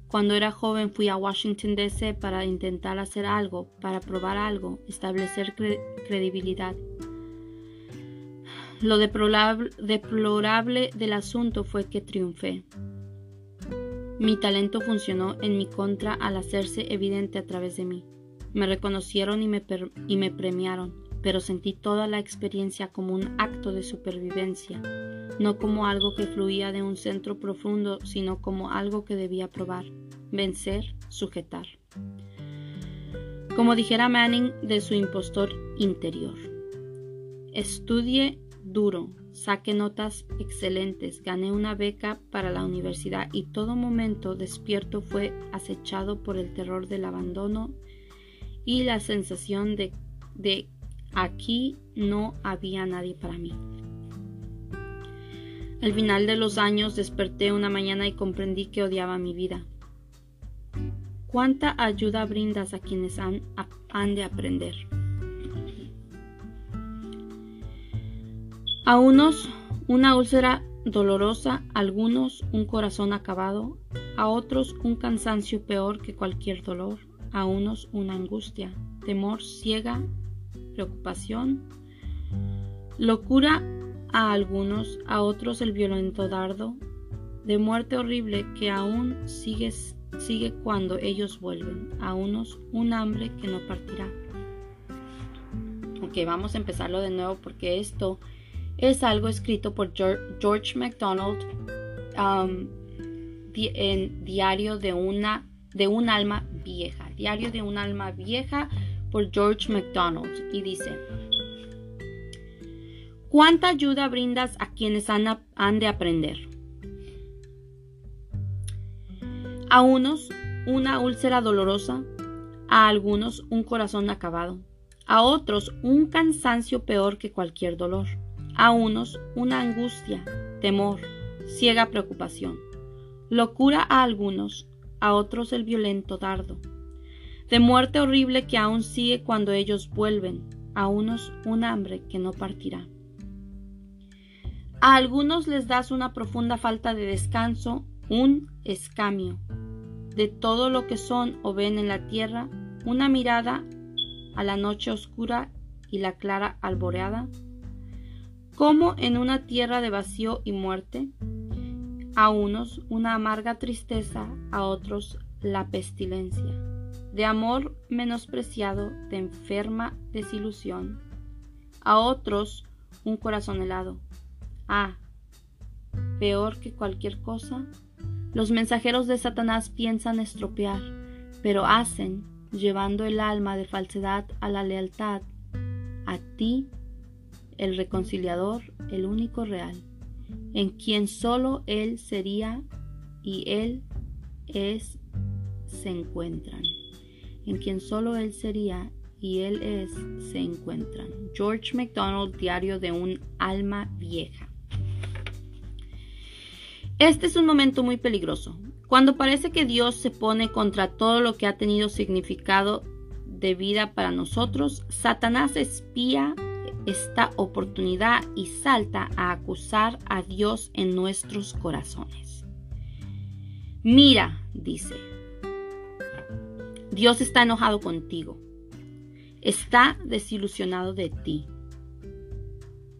Cuando era joven fui a Washington, D.C. para intentar hacer algo, para probar algo, establecer credibilidad. Lo deplorable, del asunto fue que triunfé. Mi talento funcionó en mi contra al hacerse evidente a través de mí. Me reconocieron y me, y me premiaron, pero sentí toda la experiencia como un acto de supervivencia, no como algo que fluía de un centro profundo, sino como algo que debía probar, vencer, sujetar. Como dijera Manning de su impostor interior. Estudie duro, saque notas excelentes, gané una beca para la universidad y todo momento despierto fue acechado por el terror del abandono y la sensación de, de aquí no había nadie para mí. Al final de los años desperté una mañana y comprendí que odiaba mi vida. ¿Cuánta ayuda brindas a quienes han de aprender? A unos una úlcera dolorosa, a algunos un corazón acabado, a otros un cansancio peor que cualquier dolor, a unos una angustia, temor ciega, preocupación, locura a algunos, a otros el violento dardo de muerte horrible que aún sigue, sigue cuando ellos vuelven, a unos un hambre que no partirá. Ok, vamos a empezarlo de nuevo porque esto es algo escrito por George MacDonald um, en Diario de una de un alma vieja. Diario de un alma vieja por George MacDonald. Y dice, ¿cuánta ayuda brindas a quienes han, han de aprender? A unos una úlcera dolorosa, a algunos un corazón acabado, a otros un cansancio peor que cualquier dolor, a unos una angustia, temor, ciega preocupación, locura a algunos, a otros el violento dardo, de muerte horrible que aún sigue cuando ellos vuelven, a unos un hambre que no partirá. A algunos les das una profunda falta de descanso, un escamio, de todo lo que son o ven en la tierra, una mirada a la noche oscura y la clara alboreada, como en una tierra de vacío y muerte, a unos una amarga tristeza, a otros la pestilencia, de amor menospreciado, de enferma desilusión, a otros un corazón helado. Ah, peor que cualquier cosa, los mensajeros de Satanás piensan estropear, pero hacen, llevando el alma de falsedad a la lealtad, a ti, el reconciliador, el único real en quien solo Él sería y Él es, se encuentran. En quien solo Él sería y Él es, se encuentran. George MacDonald, Diario de un alma vieja. Este es un momento muy peligroso, cuando parece que Dios se pone contra todo lo que ha tenido significado de vida para nosotros, Satanás espía esta oportunidad y salta a acusar a Dios en nuestros corazones. Mira, dice, Dios está enojado contigo, está desilusionado de ti.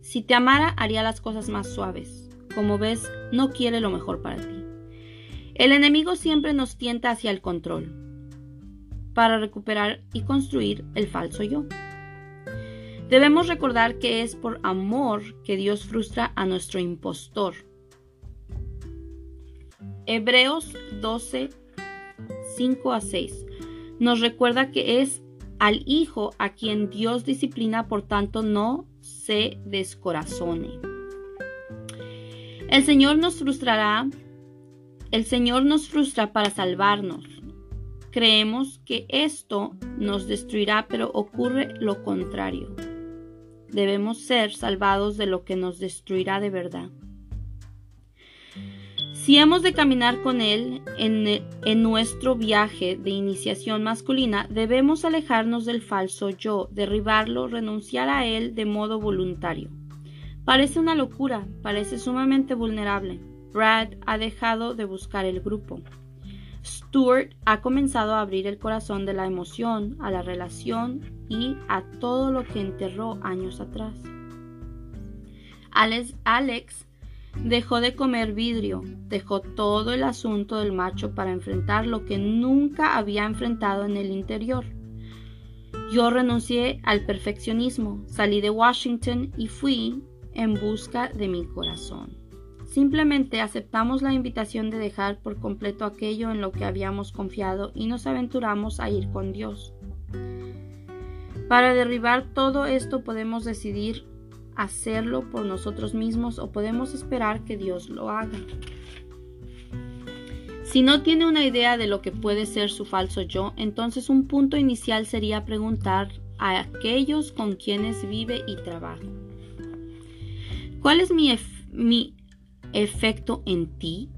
Si te amara, haría las cosas más suaves. Como ves, no quiere lo mejor para ti. El enemigo siempre nos tienta hacia el control, para recuperar y construir el falso yo. Debemos recordar que es por amor que Dios frustra a nuestro impostor. Hebreos 12, 5 a 6 nos recuerda que es al Hijo a quien Dios disciplina, por tanto no se descorazone. El Señor nos frustrará, el Señor nos frustra para salvarnos. Creemos que esto nos destruirá, pero ocurre lo contrario. Debemos ser salvados de lo que nos destruirá de verdad. Si hemos de caminar con Él en, nuestro viaje de iniciación masculina, debemos alejarnos del falso yo, derribarlo, renunciar a Él de modo voluntario. Parece una locura, parece sumamente vulnerable. Brad ha dejado de buscar el grupo. Stuart ha comenzado a abrir el corazón de la emoción, a la relación y a todo lo que enterró años atrás. Alex, Alex Dejó de comer vidrio, dejó todo el asunto del macho para enfrentar lo que nunca había enfrentado en el interior. Yo renuncié al perfeccionismo, salí de Washington y fui en busca de mi corazón. Simplemente aceptamos la invitación de dejar por completo aquello en lo que habíamos confiado y nos aventuramos a ir con Dios. Para derribar todo esto podemos decidir hacerlo por nosotros mismos o podemos esperar que Dios lo haga. Si no tiene una idea de lo que puede ser su falso yo, entonces un punto inicial sería preguntar a aquellos con quienes vive y trabaja. ¿Cuál es mi, mi efecto en ti?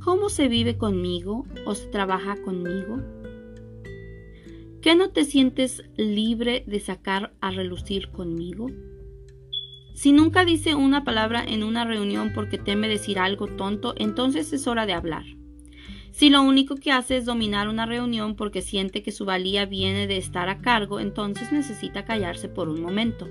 ¿Cómo se vive conmigo o se trabaja conmigo? ¿Qué no te sientes libre de sacar a relucir conmigo? Si nunca dice una palabra en una reunión porque teme decir algo tonto, entonces es hora de hablar. Si lo único que hace es dominar una reunión porque siente que su valía viene de estar a cargo, entonces necesita callarse por un momento.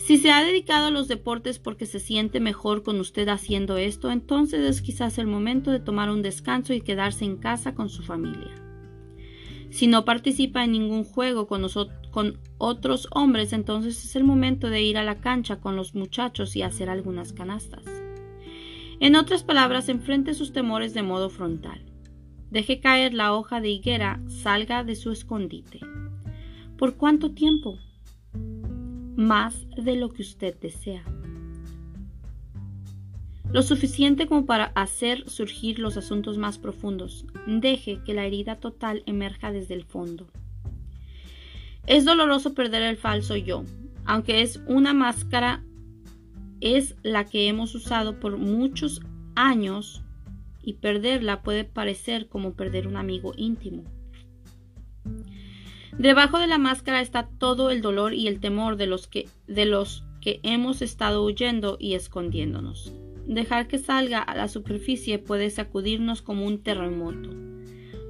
Si se ha dedicado a los deportes porque se siente mejor con usted haciendo esto, entonces es quizás el momento de tomar un descanso y quedarse en casa con su familia. Si no participa en ningún juego con, otros hombres, entonces es el momento de ir a la cancha con los muchachos y hacer algunas canastas. En otras palabras, enfrente sus temores de modo frontal. Deje caer la hoja de higuera, salga de su escondite. ¿Por cuánto tiempo? Más de lo que usted desea lo suficiente como para hacer surgir los asuntos más profundos. Deje que la herida total emerja desde el fondo. Es doloroso perder el falso yo, aunque es una máscara, es la que hemos usado por muchos años y perderla puede parecer como perder un amigo íntimo. Debajo de la máscara está todo el dolor y el temor de los que, de los que hemos estado huyendo y escondiéndonos. Dejar que salga a la superficie puede sacudirnos como un terremoto.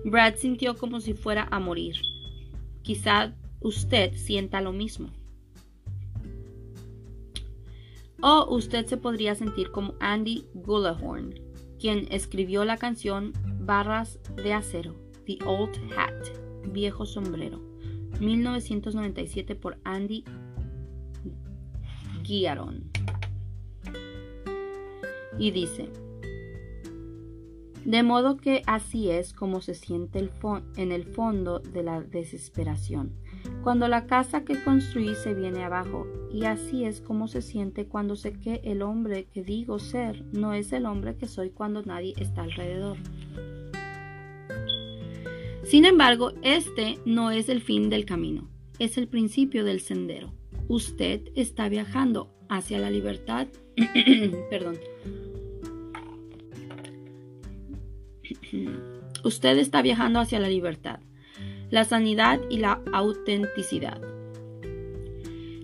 Brad sintió como si fuera a morir. Quizá usted sienta lo mismo. O usted se podría sentir como Andy Gullahorn, quien escribió la canción Barras de Acero, The Old Hat, Viejo Sombrero, 1997 por Andy Guiaron y dice, de modo que así es como se siente el en el fondo de la desesperación, cuando la casa que construí se viene abajo, y así es como se siente cuando sé que el hombre que digo ser no es el hombre que soy cuando nadie está alrededor. Sin embargo, este no es el fin del camino, es el principio del sendero. Usted está viajando hacia la libertad, perdón, Usted está viajando hacia la libertad, la sanidad y la autenticidad.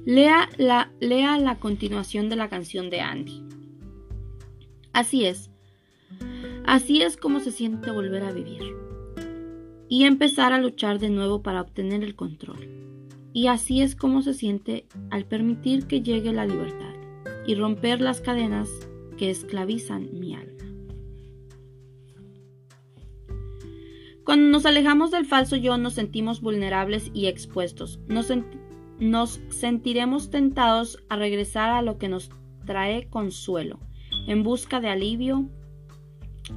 Lea la, lea la continuación de la canción de Andy. Así es. Así es como se siente volver a vivir. Y empezar a luchar de nuevo para obtener el control. Y así es como se siente al permitir que llegue la libertad y romper las cadenas que esclavizan mi alma. Cuando nos alejamos del falso yo nos sentimos vulnerables y expuestos. Nos, nos sentiremos tentados a regresar a lo que nos trae consuelo, en busca de alivio.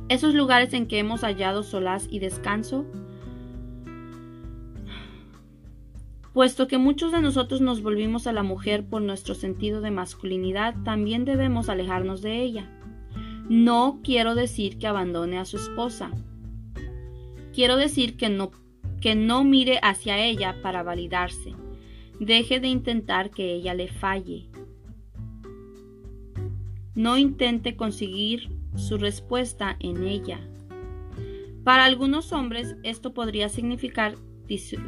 Esos lugares en que hemos hallado solaz y descanso Puesto que muchos de nosotros nos volvimos a la mujer por nuestro sentido de masculinidad, también debemos alejarnos de ella. No quiero decir que abandone a su esposa. Quiero decir que no, que no mire hacia ella para validarse. Deje de intentar que ella le falle. No intente conseguir su respuesta en ella. Para algunos hombres esto podría significar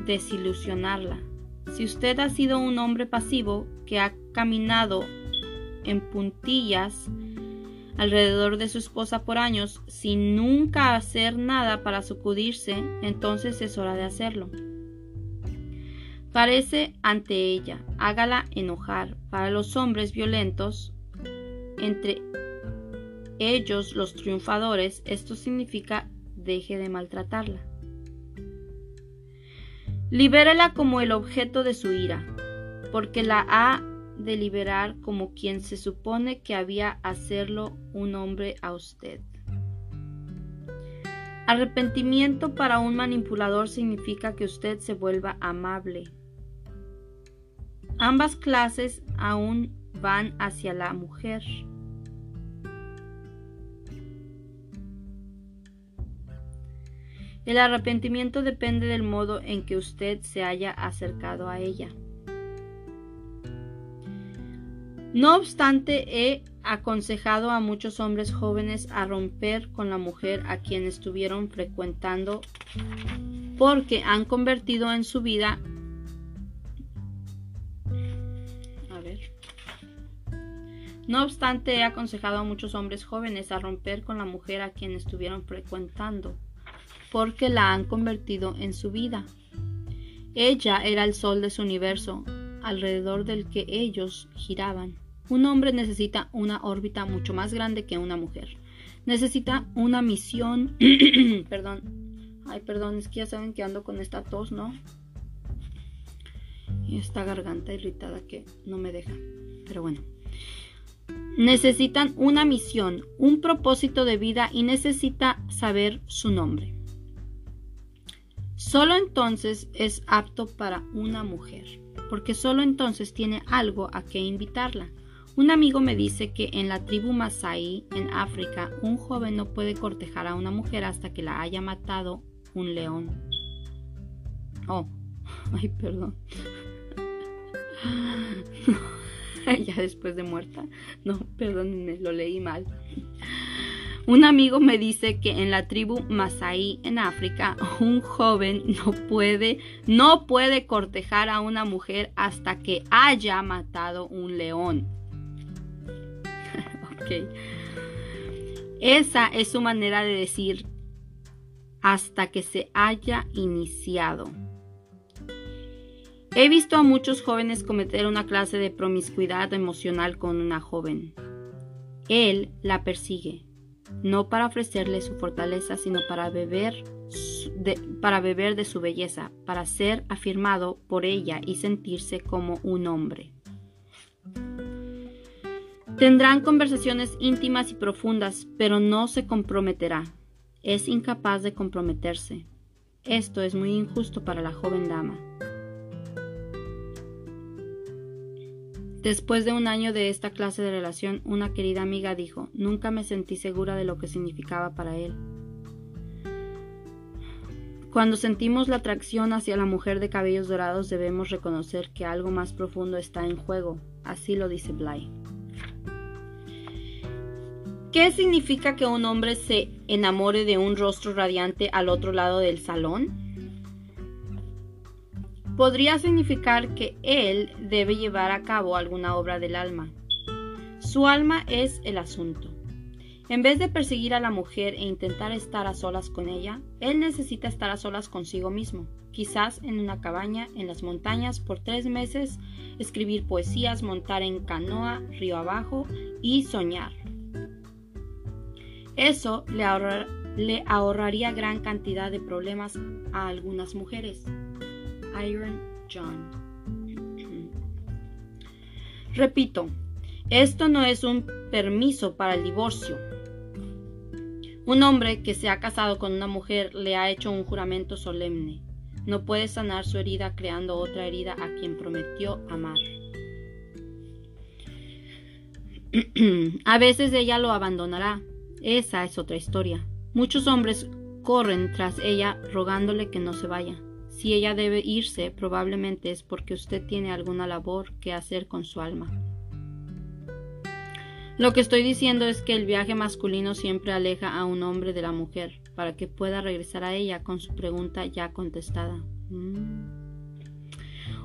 desilusionarla. Si usted ha sido un hombre pasivo que ha caminado en puntillas alrededor de su esposa por años sin nunca hacer nada para sacudirse, entonces es hora de hacerlo. Parece ante ella, hágala enojar. Para los hombres violentos, entre ellos los triunfadores, esto significa deje de maltratarla. Libérela como el objeto de su ira, porque la ha de liberar como quien se supone que había hacerlo un hombre a usted. Arrepentimiento para un manipulador significa que usted se vuelva amable. Ambas clases aún van hacia la mujer. El arrepentimiento depende del modo en que usted se haya acercado a ella. No obstante, he aconsejado a muchos hombres jóvenes a romper con la mujer a quien estuvieron frecuentando porque han convertido en su vida a ver. No obstante, he aconsejado a muchos hombres jóvenes a romper con la mujer a quien estuvieron frecuentando porque la han convertido en su vida. Ella era el sol de su universo, alrededor del que ellos giraban. Un hombre necesita una órbita mucho más grande que una mujer. Necesita una misión. perdón. Ay, perdón, es que ya saben que ando con esta tos, ¿no? Y esta garganta irritada que no me deja. Pero bueno. Necesitan una misión, un propósito de vida y necesita saber su nombre. Solo entonces es apto para una mujer, porque solo entonces tiene algo a que invitarla. Un amigo me dice que en la tribu Masai, en África, un joven no puede cortejar a una mujer hasta que la haya matado un león. Oh, ay, perdón. ya después de muerta. No, perdónenme, lo leí mal. Un amigo me dice que en la tribu Masai en África, un joven no puede, no puede cortejar a una mujer hasta que haya matado un león. ok. Esa es su manera de decir hasta que se haya iniciado. He visto a muchos jóvenes cometer una clase de promiscuidad emocional con una joven. Él la persigue, no para ofrecerle su fortaleza, sino para beber, de, para beber de su belleza, para ser afirmado por ella y sentirse como un hombre. Tendrán conversaciones íntimas y profundas, pero no se comprometerá. Es incapaz de comprometerse. Esto es muy injusto para la joven dama. Después de un año de esta clase de relación, una querida amiga dijo, nunca me sentí segura de lo que significaba para él. Cuando sentimos la atracción hacia la mujer de cabellos dorados debemos reconocer que algo más profundo está en juego, así lo dice Bly. ¿Qué significa que un hombre se enamore de un rostro radiante al otro lado del salón? Podría significar que él debe llevar a cabo alguna obra del alma. Su alma es el asunto. En vez de perseguir a la mujer e intentar estar a solas con ella, él necesita estar a solas consigo mismo, quizás en una cabaña en las montañas por tres meses, escribir poesías, montar en canoa río abajo y soñar. Eso le, ahorraría gran cantidad de problemas a algunas mujeres. Iron John. Repito, esto no es un permiso para el divorcio. Un hombre que se ha casado con una mujer le ha hecho un juramento solemne. No puede sanar su herida creando otra herida a quien prometió amar. a veces ella lo abandonará, esa es otra historia. Muchos hombres corren tras ella rogándole que no se vaya. Si ella debe irse, probablemente es porque usted tiene alguna labor que hacer con su alma. Lo que estoy diciendo es que el viaje masculino siempre aleja a un hombre de la mujer para que pueda regresar a ella con su pregunta ya contestada. Mm.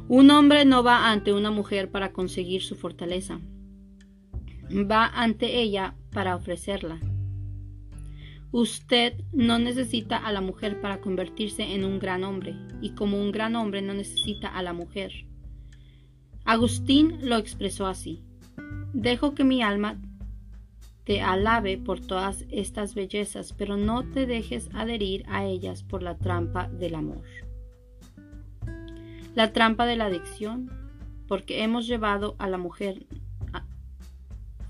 Un hombre no va ante una mujer para conseguir su fortaleza. Va ante ella para ofrecerla. Usted no necesita a la mujer para convertirse en un gran hombre, y como un gran hombre no necesita a la mujer. Agustín lo expresó así. Dejo que mi alma te alabe por todas estas bellezas, pero no te dejes adherir a ellas por la trampa del amor. La trampa de la adicción, porque hemos llevado a la mujer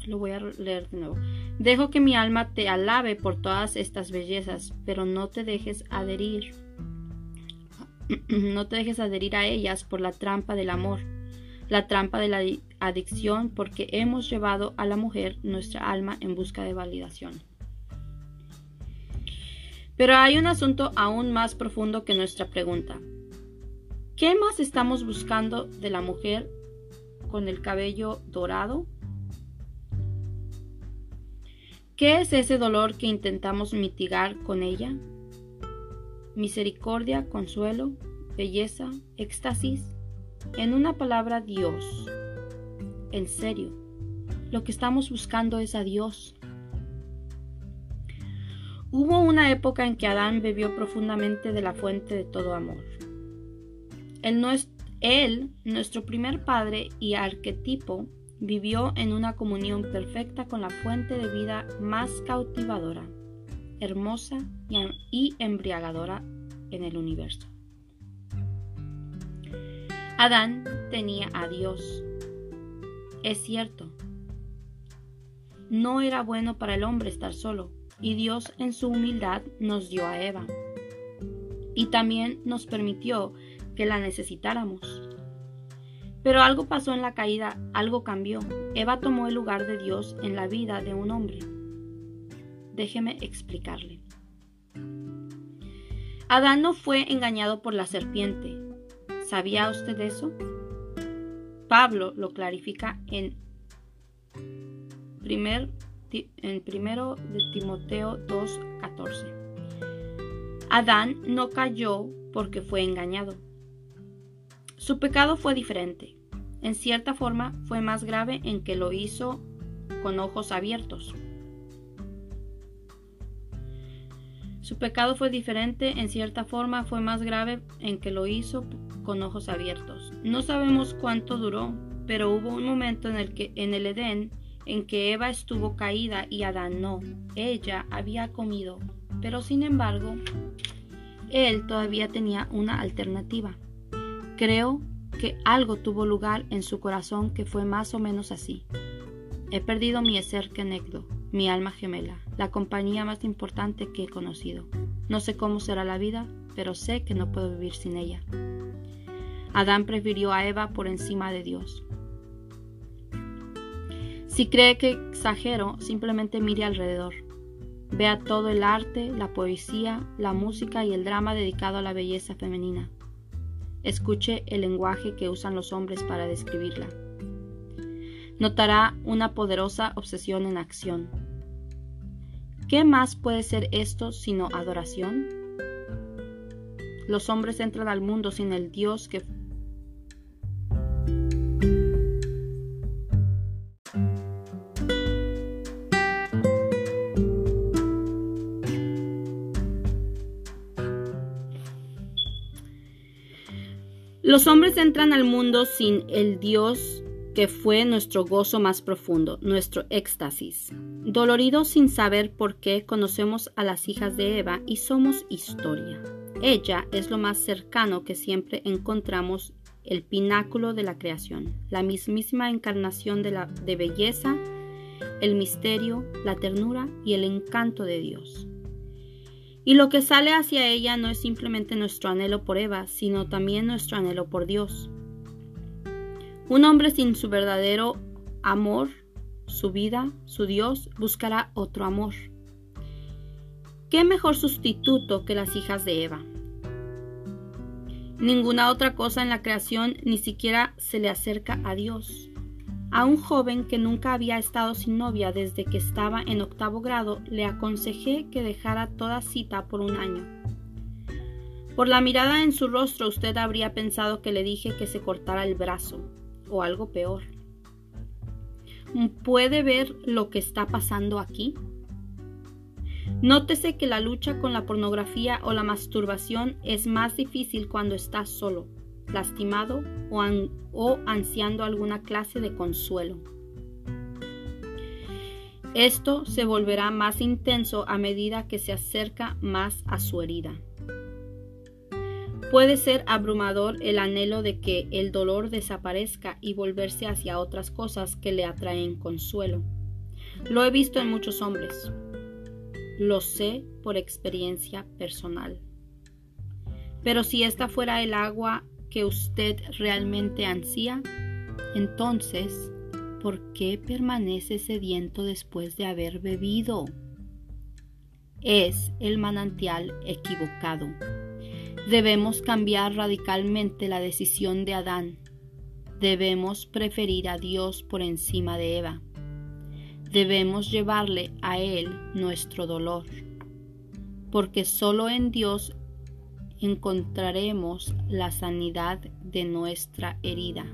lo voy a leer de nuevo. Dejo que mi alma te alabe por todas estas bellezas, pero no te dejes adherir. No te dejes adherir a ellas por la trampa del amor, la trampa de la adicción, porque hemos llevado a la mujer nuestra alma en busca de validación. Pero hay un asunto aún más profundo que nuestra pregunta. ¿Qué más estamos buscando de la mujer con el cabello dorado ¿Qué es ese dolor que intentamos mitigar con ella? Misericordia, consuelo, belleza, éxtasis. En una palabra, Dios. En serio, lo que estamos buscando es a Dios. Hubo una época en que Adán bebió profundamente de la fuente de todo amor. Él, nuestro primer padre y arquetipo, vivió en una comunión perfecta con la fuente de vida más cautivadora, hermosa y embriagadora en el universo. Adán tenía a Dios. Es cierto. No era bueno para el hombre estar solo, y Dios en su humildad nos dio a Eva. Y también nos permitió que la necesitáramos. Pero algo pasó en la caída, algo cambió. Eva tomó el lugar de Dios en la vida de un hombre. Déjeme explicarle. Adán no fue engañado por la serpiente. ¿Sabía usted eso? Pablo lo clarifica en, primer, en primero de Timoteo 2.14. Adán no cayó porque fue engañado. Su pecado fue diferente en cierta forma fue más grave en que lo hizo con ojos abiertos. Su pecado fue diferente, en cierta forma fue más grave en que lo hizo con ojos abiertos. No sabemos cuánto duró, pero hubo un momento en el que en el Edén en que Eva estuvo caída y Adán no. Ella había comido, pero sin embargo, él todavía tenía una alternativa. Creo que algo tuvo lugar en su corazón que fue más o menos así. He perdido mi ser Kenegdo, mi alma gemela, la compañía más importante que he conocido. No sé cómo será la vida, pero sé que no puedo vivir sin ella. Adán prefirió a Eva por encima de Dios. Si cree que exagero, simplemente mire alrededor. Vea todo el arte, la poesía, la música y el drama dedicado a la belleza femenina. Escuche el lenguaje que usan los hombres para describirla. Notará una poderosa obsesión en acción. ¿Qué más puede ser esto sino adoración? Los hombres entran al mundo sin el Dios que Los hombres entran al mundo sin el Dios que fue nuestro gozo más profundo, nuestro éxtasis. Doloridos sin saber por qué, conocemos a las hijas de Eva y somos historia. Ella es lo más cercano que siempre encontramos el pináculo de la creación, la mismísima encarnación de, la, de belleza, el misterio, la ternura y el encanto de Dios. Y lo que sale hacia ella no es simplemente nuestro anhelo por Eva, sino también nuestro anhelo por Dios. Un hombre sin su verdadero amor, su vida, su Dios, buscará otro amor. ¿Qué mejor sustituto que las hijas de Eva? Ninguna otra cosa en la creación ni siquiera se le acerca a Dios. A un joven que nunca había estado sin novia desde que estaba en octavo grado, le aconsejé que dejara toda cita por un año. Por la mirada en su rostro usted habría pensado que le dije que se cortara el brazo, o algo peor. ¿Puede ver lo que está pasando aquí? Nótese que la lucha con la pornografía o la masturbación es más difícil cuando está solo lastimado o, ansiando alguna clase de consuelo. Esto se volverá más intenso a medida que se acerca más a su herida. Puede ser abrumador el anhelo de que el dolor desaparezca y volverse hacia otras cosas que le atraen consuelo. Lo he visto en muchos hombres. Lo sé por experiencia personal. Pero si esta fuera el agua que usted realmente ansía, entonces, ¿por qué permanece sediento después de haber bebido? Es el manantial equivocado. Debemos cambiar radicalmente la decisión de Adán. Debemos preferir a Dios por encima de Eva. Debemos llevarle a Él nuestro dolor, porque solo en Dios encontraremos la sanidad de nuestra herida.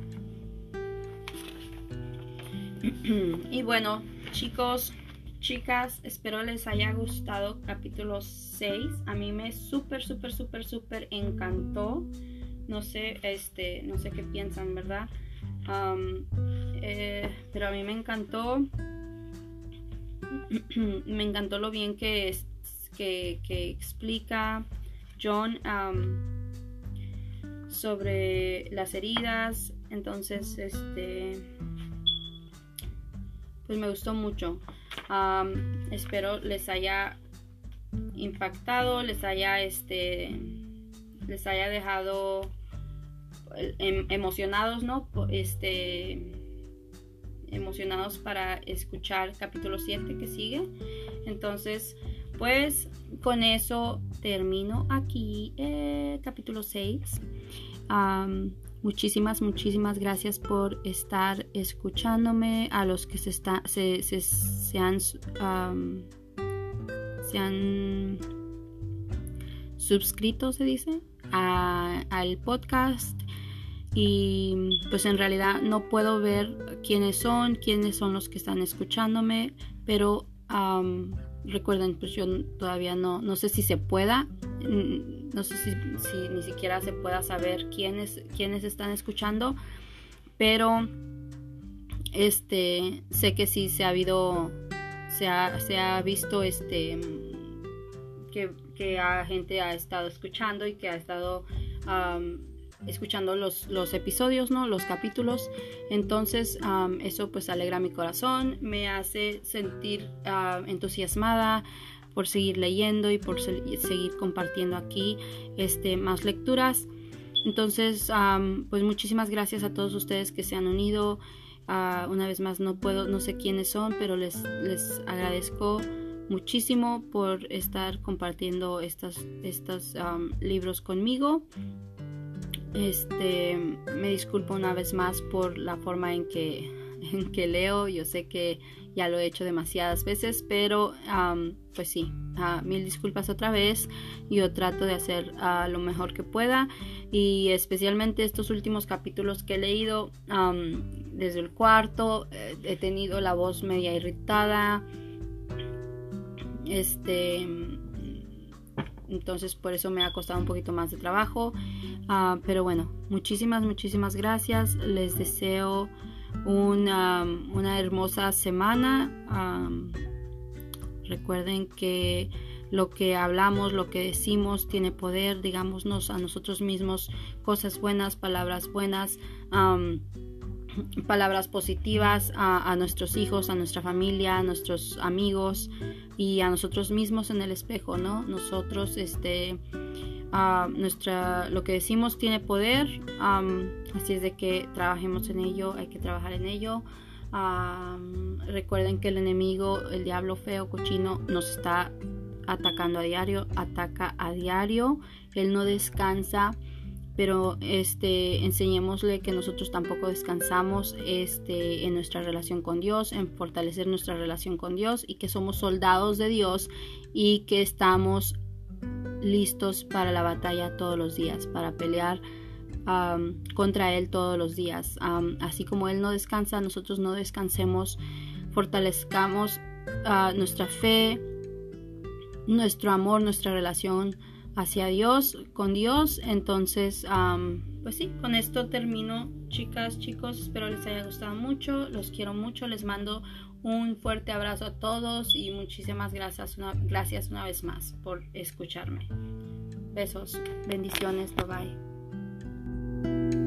y bueno, chicos, chicas, espero les haya gustado capítulo 6. A mí me súper, súper, súper, súper encantó. No sé, este, no sé qué piensan, ¿verdad? Eh, pero a mí me encantó. me encantó lo bien que, que, que explica John sobre las heridas. Entonces, este, pues me gustó mucho. espero les haya impactado, les haya, este, les haya dejado em, emocionados, ¿no? Este, emocionados para escuchar capítulo 7 que sigue. Entonces, pues con eso termino aquí el capítulo 6. muchísimas, muchísimas gracias por estar escuchándome. A los que se, está, se, se, han, se han suscrito, se dice, al podcast. Y pues en realidad no puedo ver quiénes son, quiénes son los que están escuchándome, pero recuerden, pues yo todavía no, no sé si se pueda, no sé si, ni siquiera se pueda saber quiénes, quiénes están escuchando, pero este, sé que sí se ha habido, se ha, se ha visto este, que, que gente ha estado escuchando y que ha estado escuchando los, los, episodios, ¿no? Los capítulos. Entonces, eso pues alegra mi corazón, me hace sentir entusiasmada por seguir leyendo y por seguir compartiendo aquí este, más lecturas. Entonces, pues muchísimas gracias a todos ustedes que se han unido. Ah, una vez más, no puedo, no sé quiénes son, pero les, les agradezco muchísimo por estar compartiendo estos, estos libros conmigo. Este, me disculpo una vez más por la forma en que, en que leo. Yo sé que ya lo he hecho demasiadas veces, pero pues sí, mil disculpas otra vez. Yo trato de hacer lo mejor que pueda y especialmente estos últimos capítulos que he leído desde el cuarto, eh, he tenido la voz media irritada. Este entonces por eso me ha costado un poquito más de trabajo. Ah, pero bueno, muchísimas, muchísimas gracias. Les deseo una, hermosa semana. recuerden que lo que hablamos, lo que decimos tiene poder, digámonos a nosotros mismos cosas buenas, palabras buenas palabras positivas a, nuestros hijos, a nuestra familia, a nuestros amigos y a nosotros mismos en el espejo, ¿no? Nosotros, este, nuestra, lo que decimos tiene poder, así es de que trabajemos en ello, hay que trabajar en ello. recuerden que el enemigo, el diablo feo, cochino, nos está atacando a diario, ataca a diario, él no descansa pero este enseñémosle que nosotros tampoco descansamos este en nuestra relación con Dios, en fortalecer nuestra relación con Dios y que somos soldados de Dios y que estamos listos para la batalla todos los días, para pelear contra Él todos los días. así como Él no descansa, nosotros no descansemos, fortalezcamos ah, nuestra fe, nuestro amor, nuestra relación hacia Dios, con Dios. Entonces, pues sí, con esto termino, chicas, chicos. Espero les haya gustado mucho. Los quiero mucho. Les mando un fuerte abrazo a todos y muchísimas gracias gracias una vez más por escucharme. Besos, bendiciones, bye bye.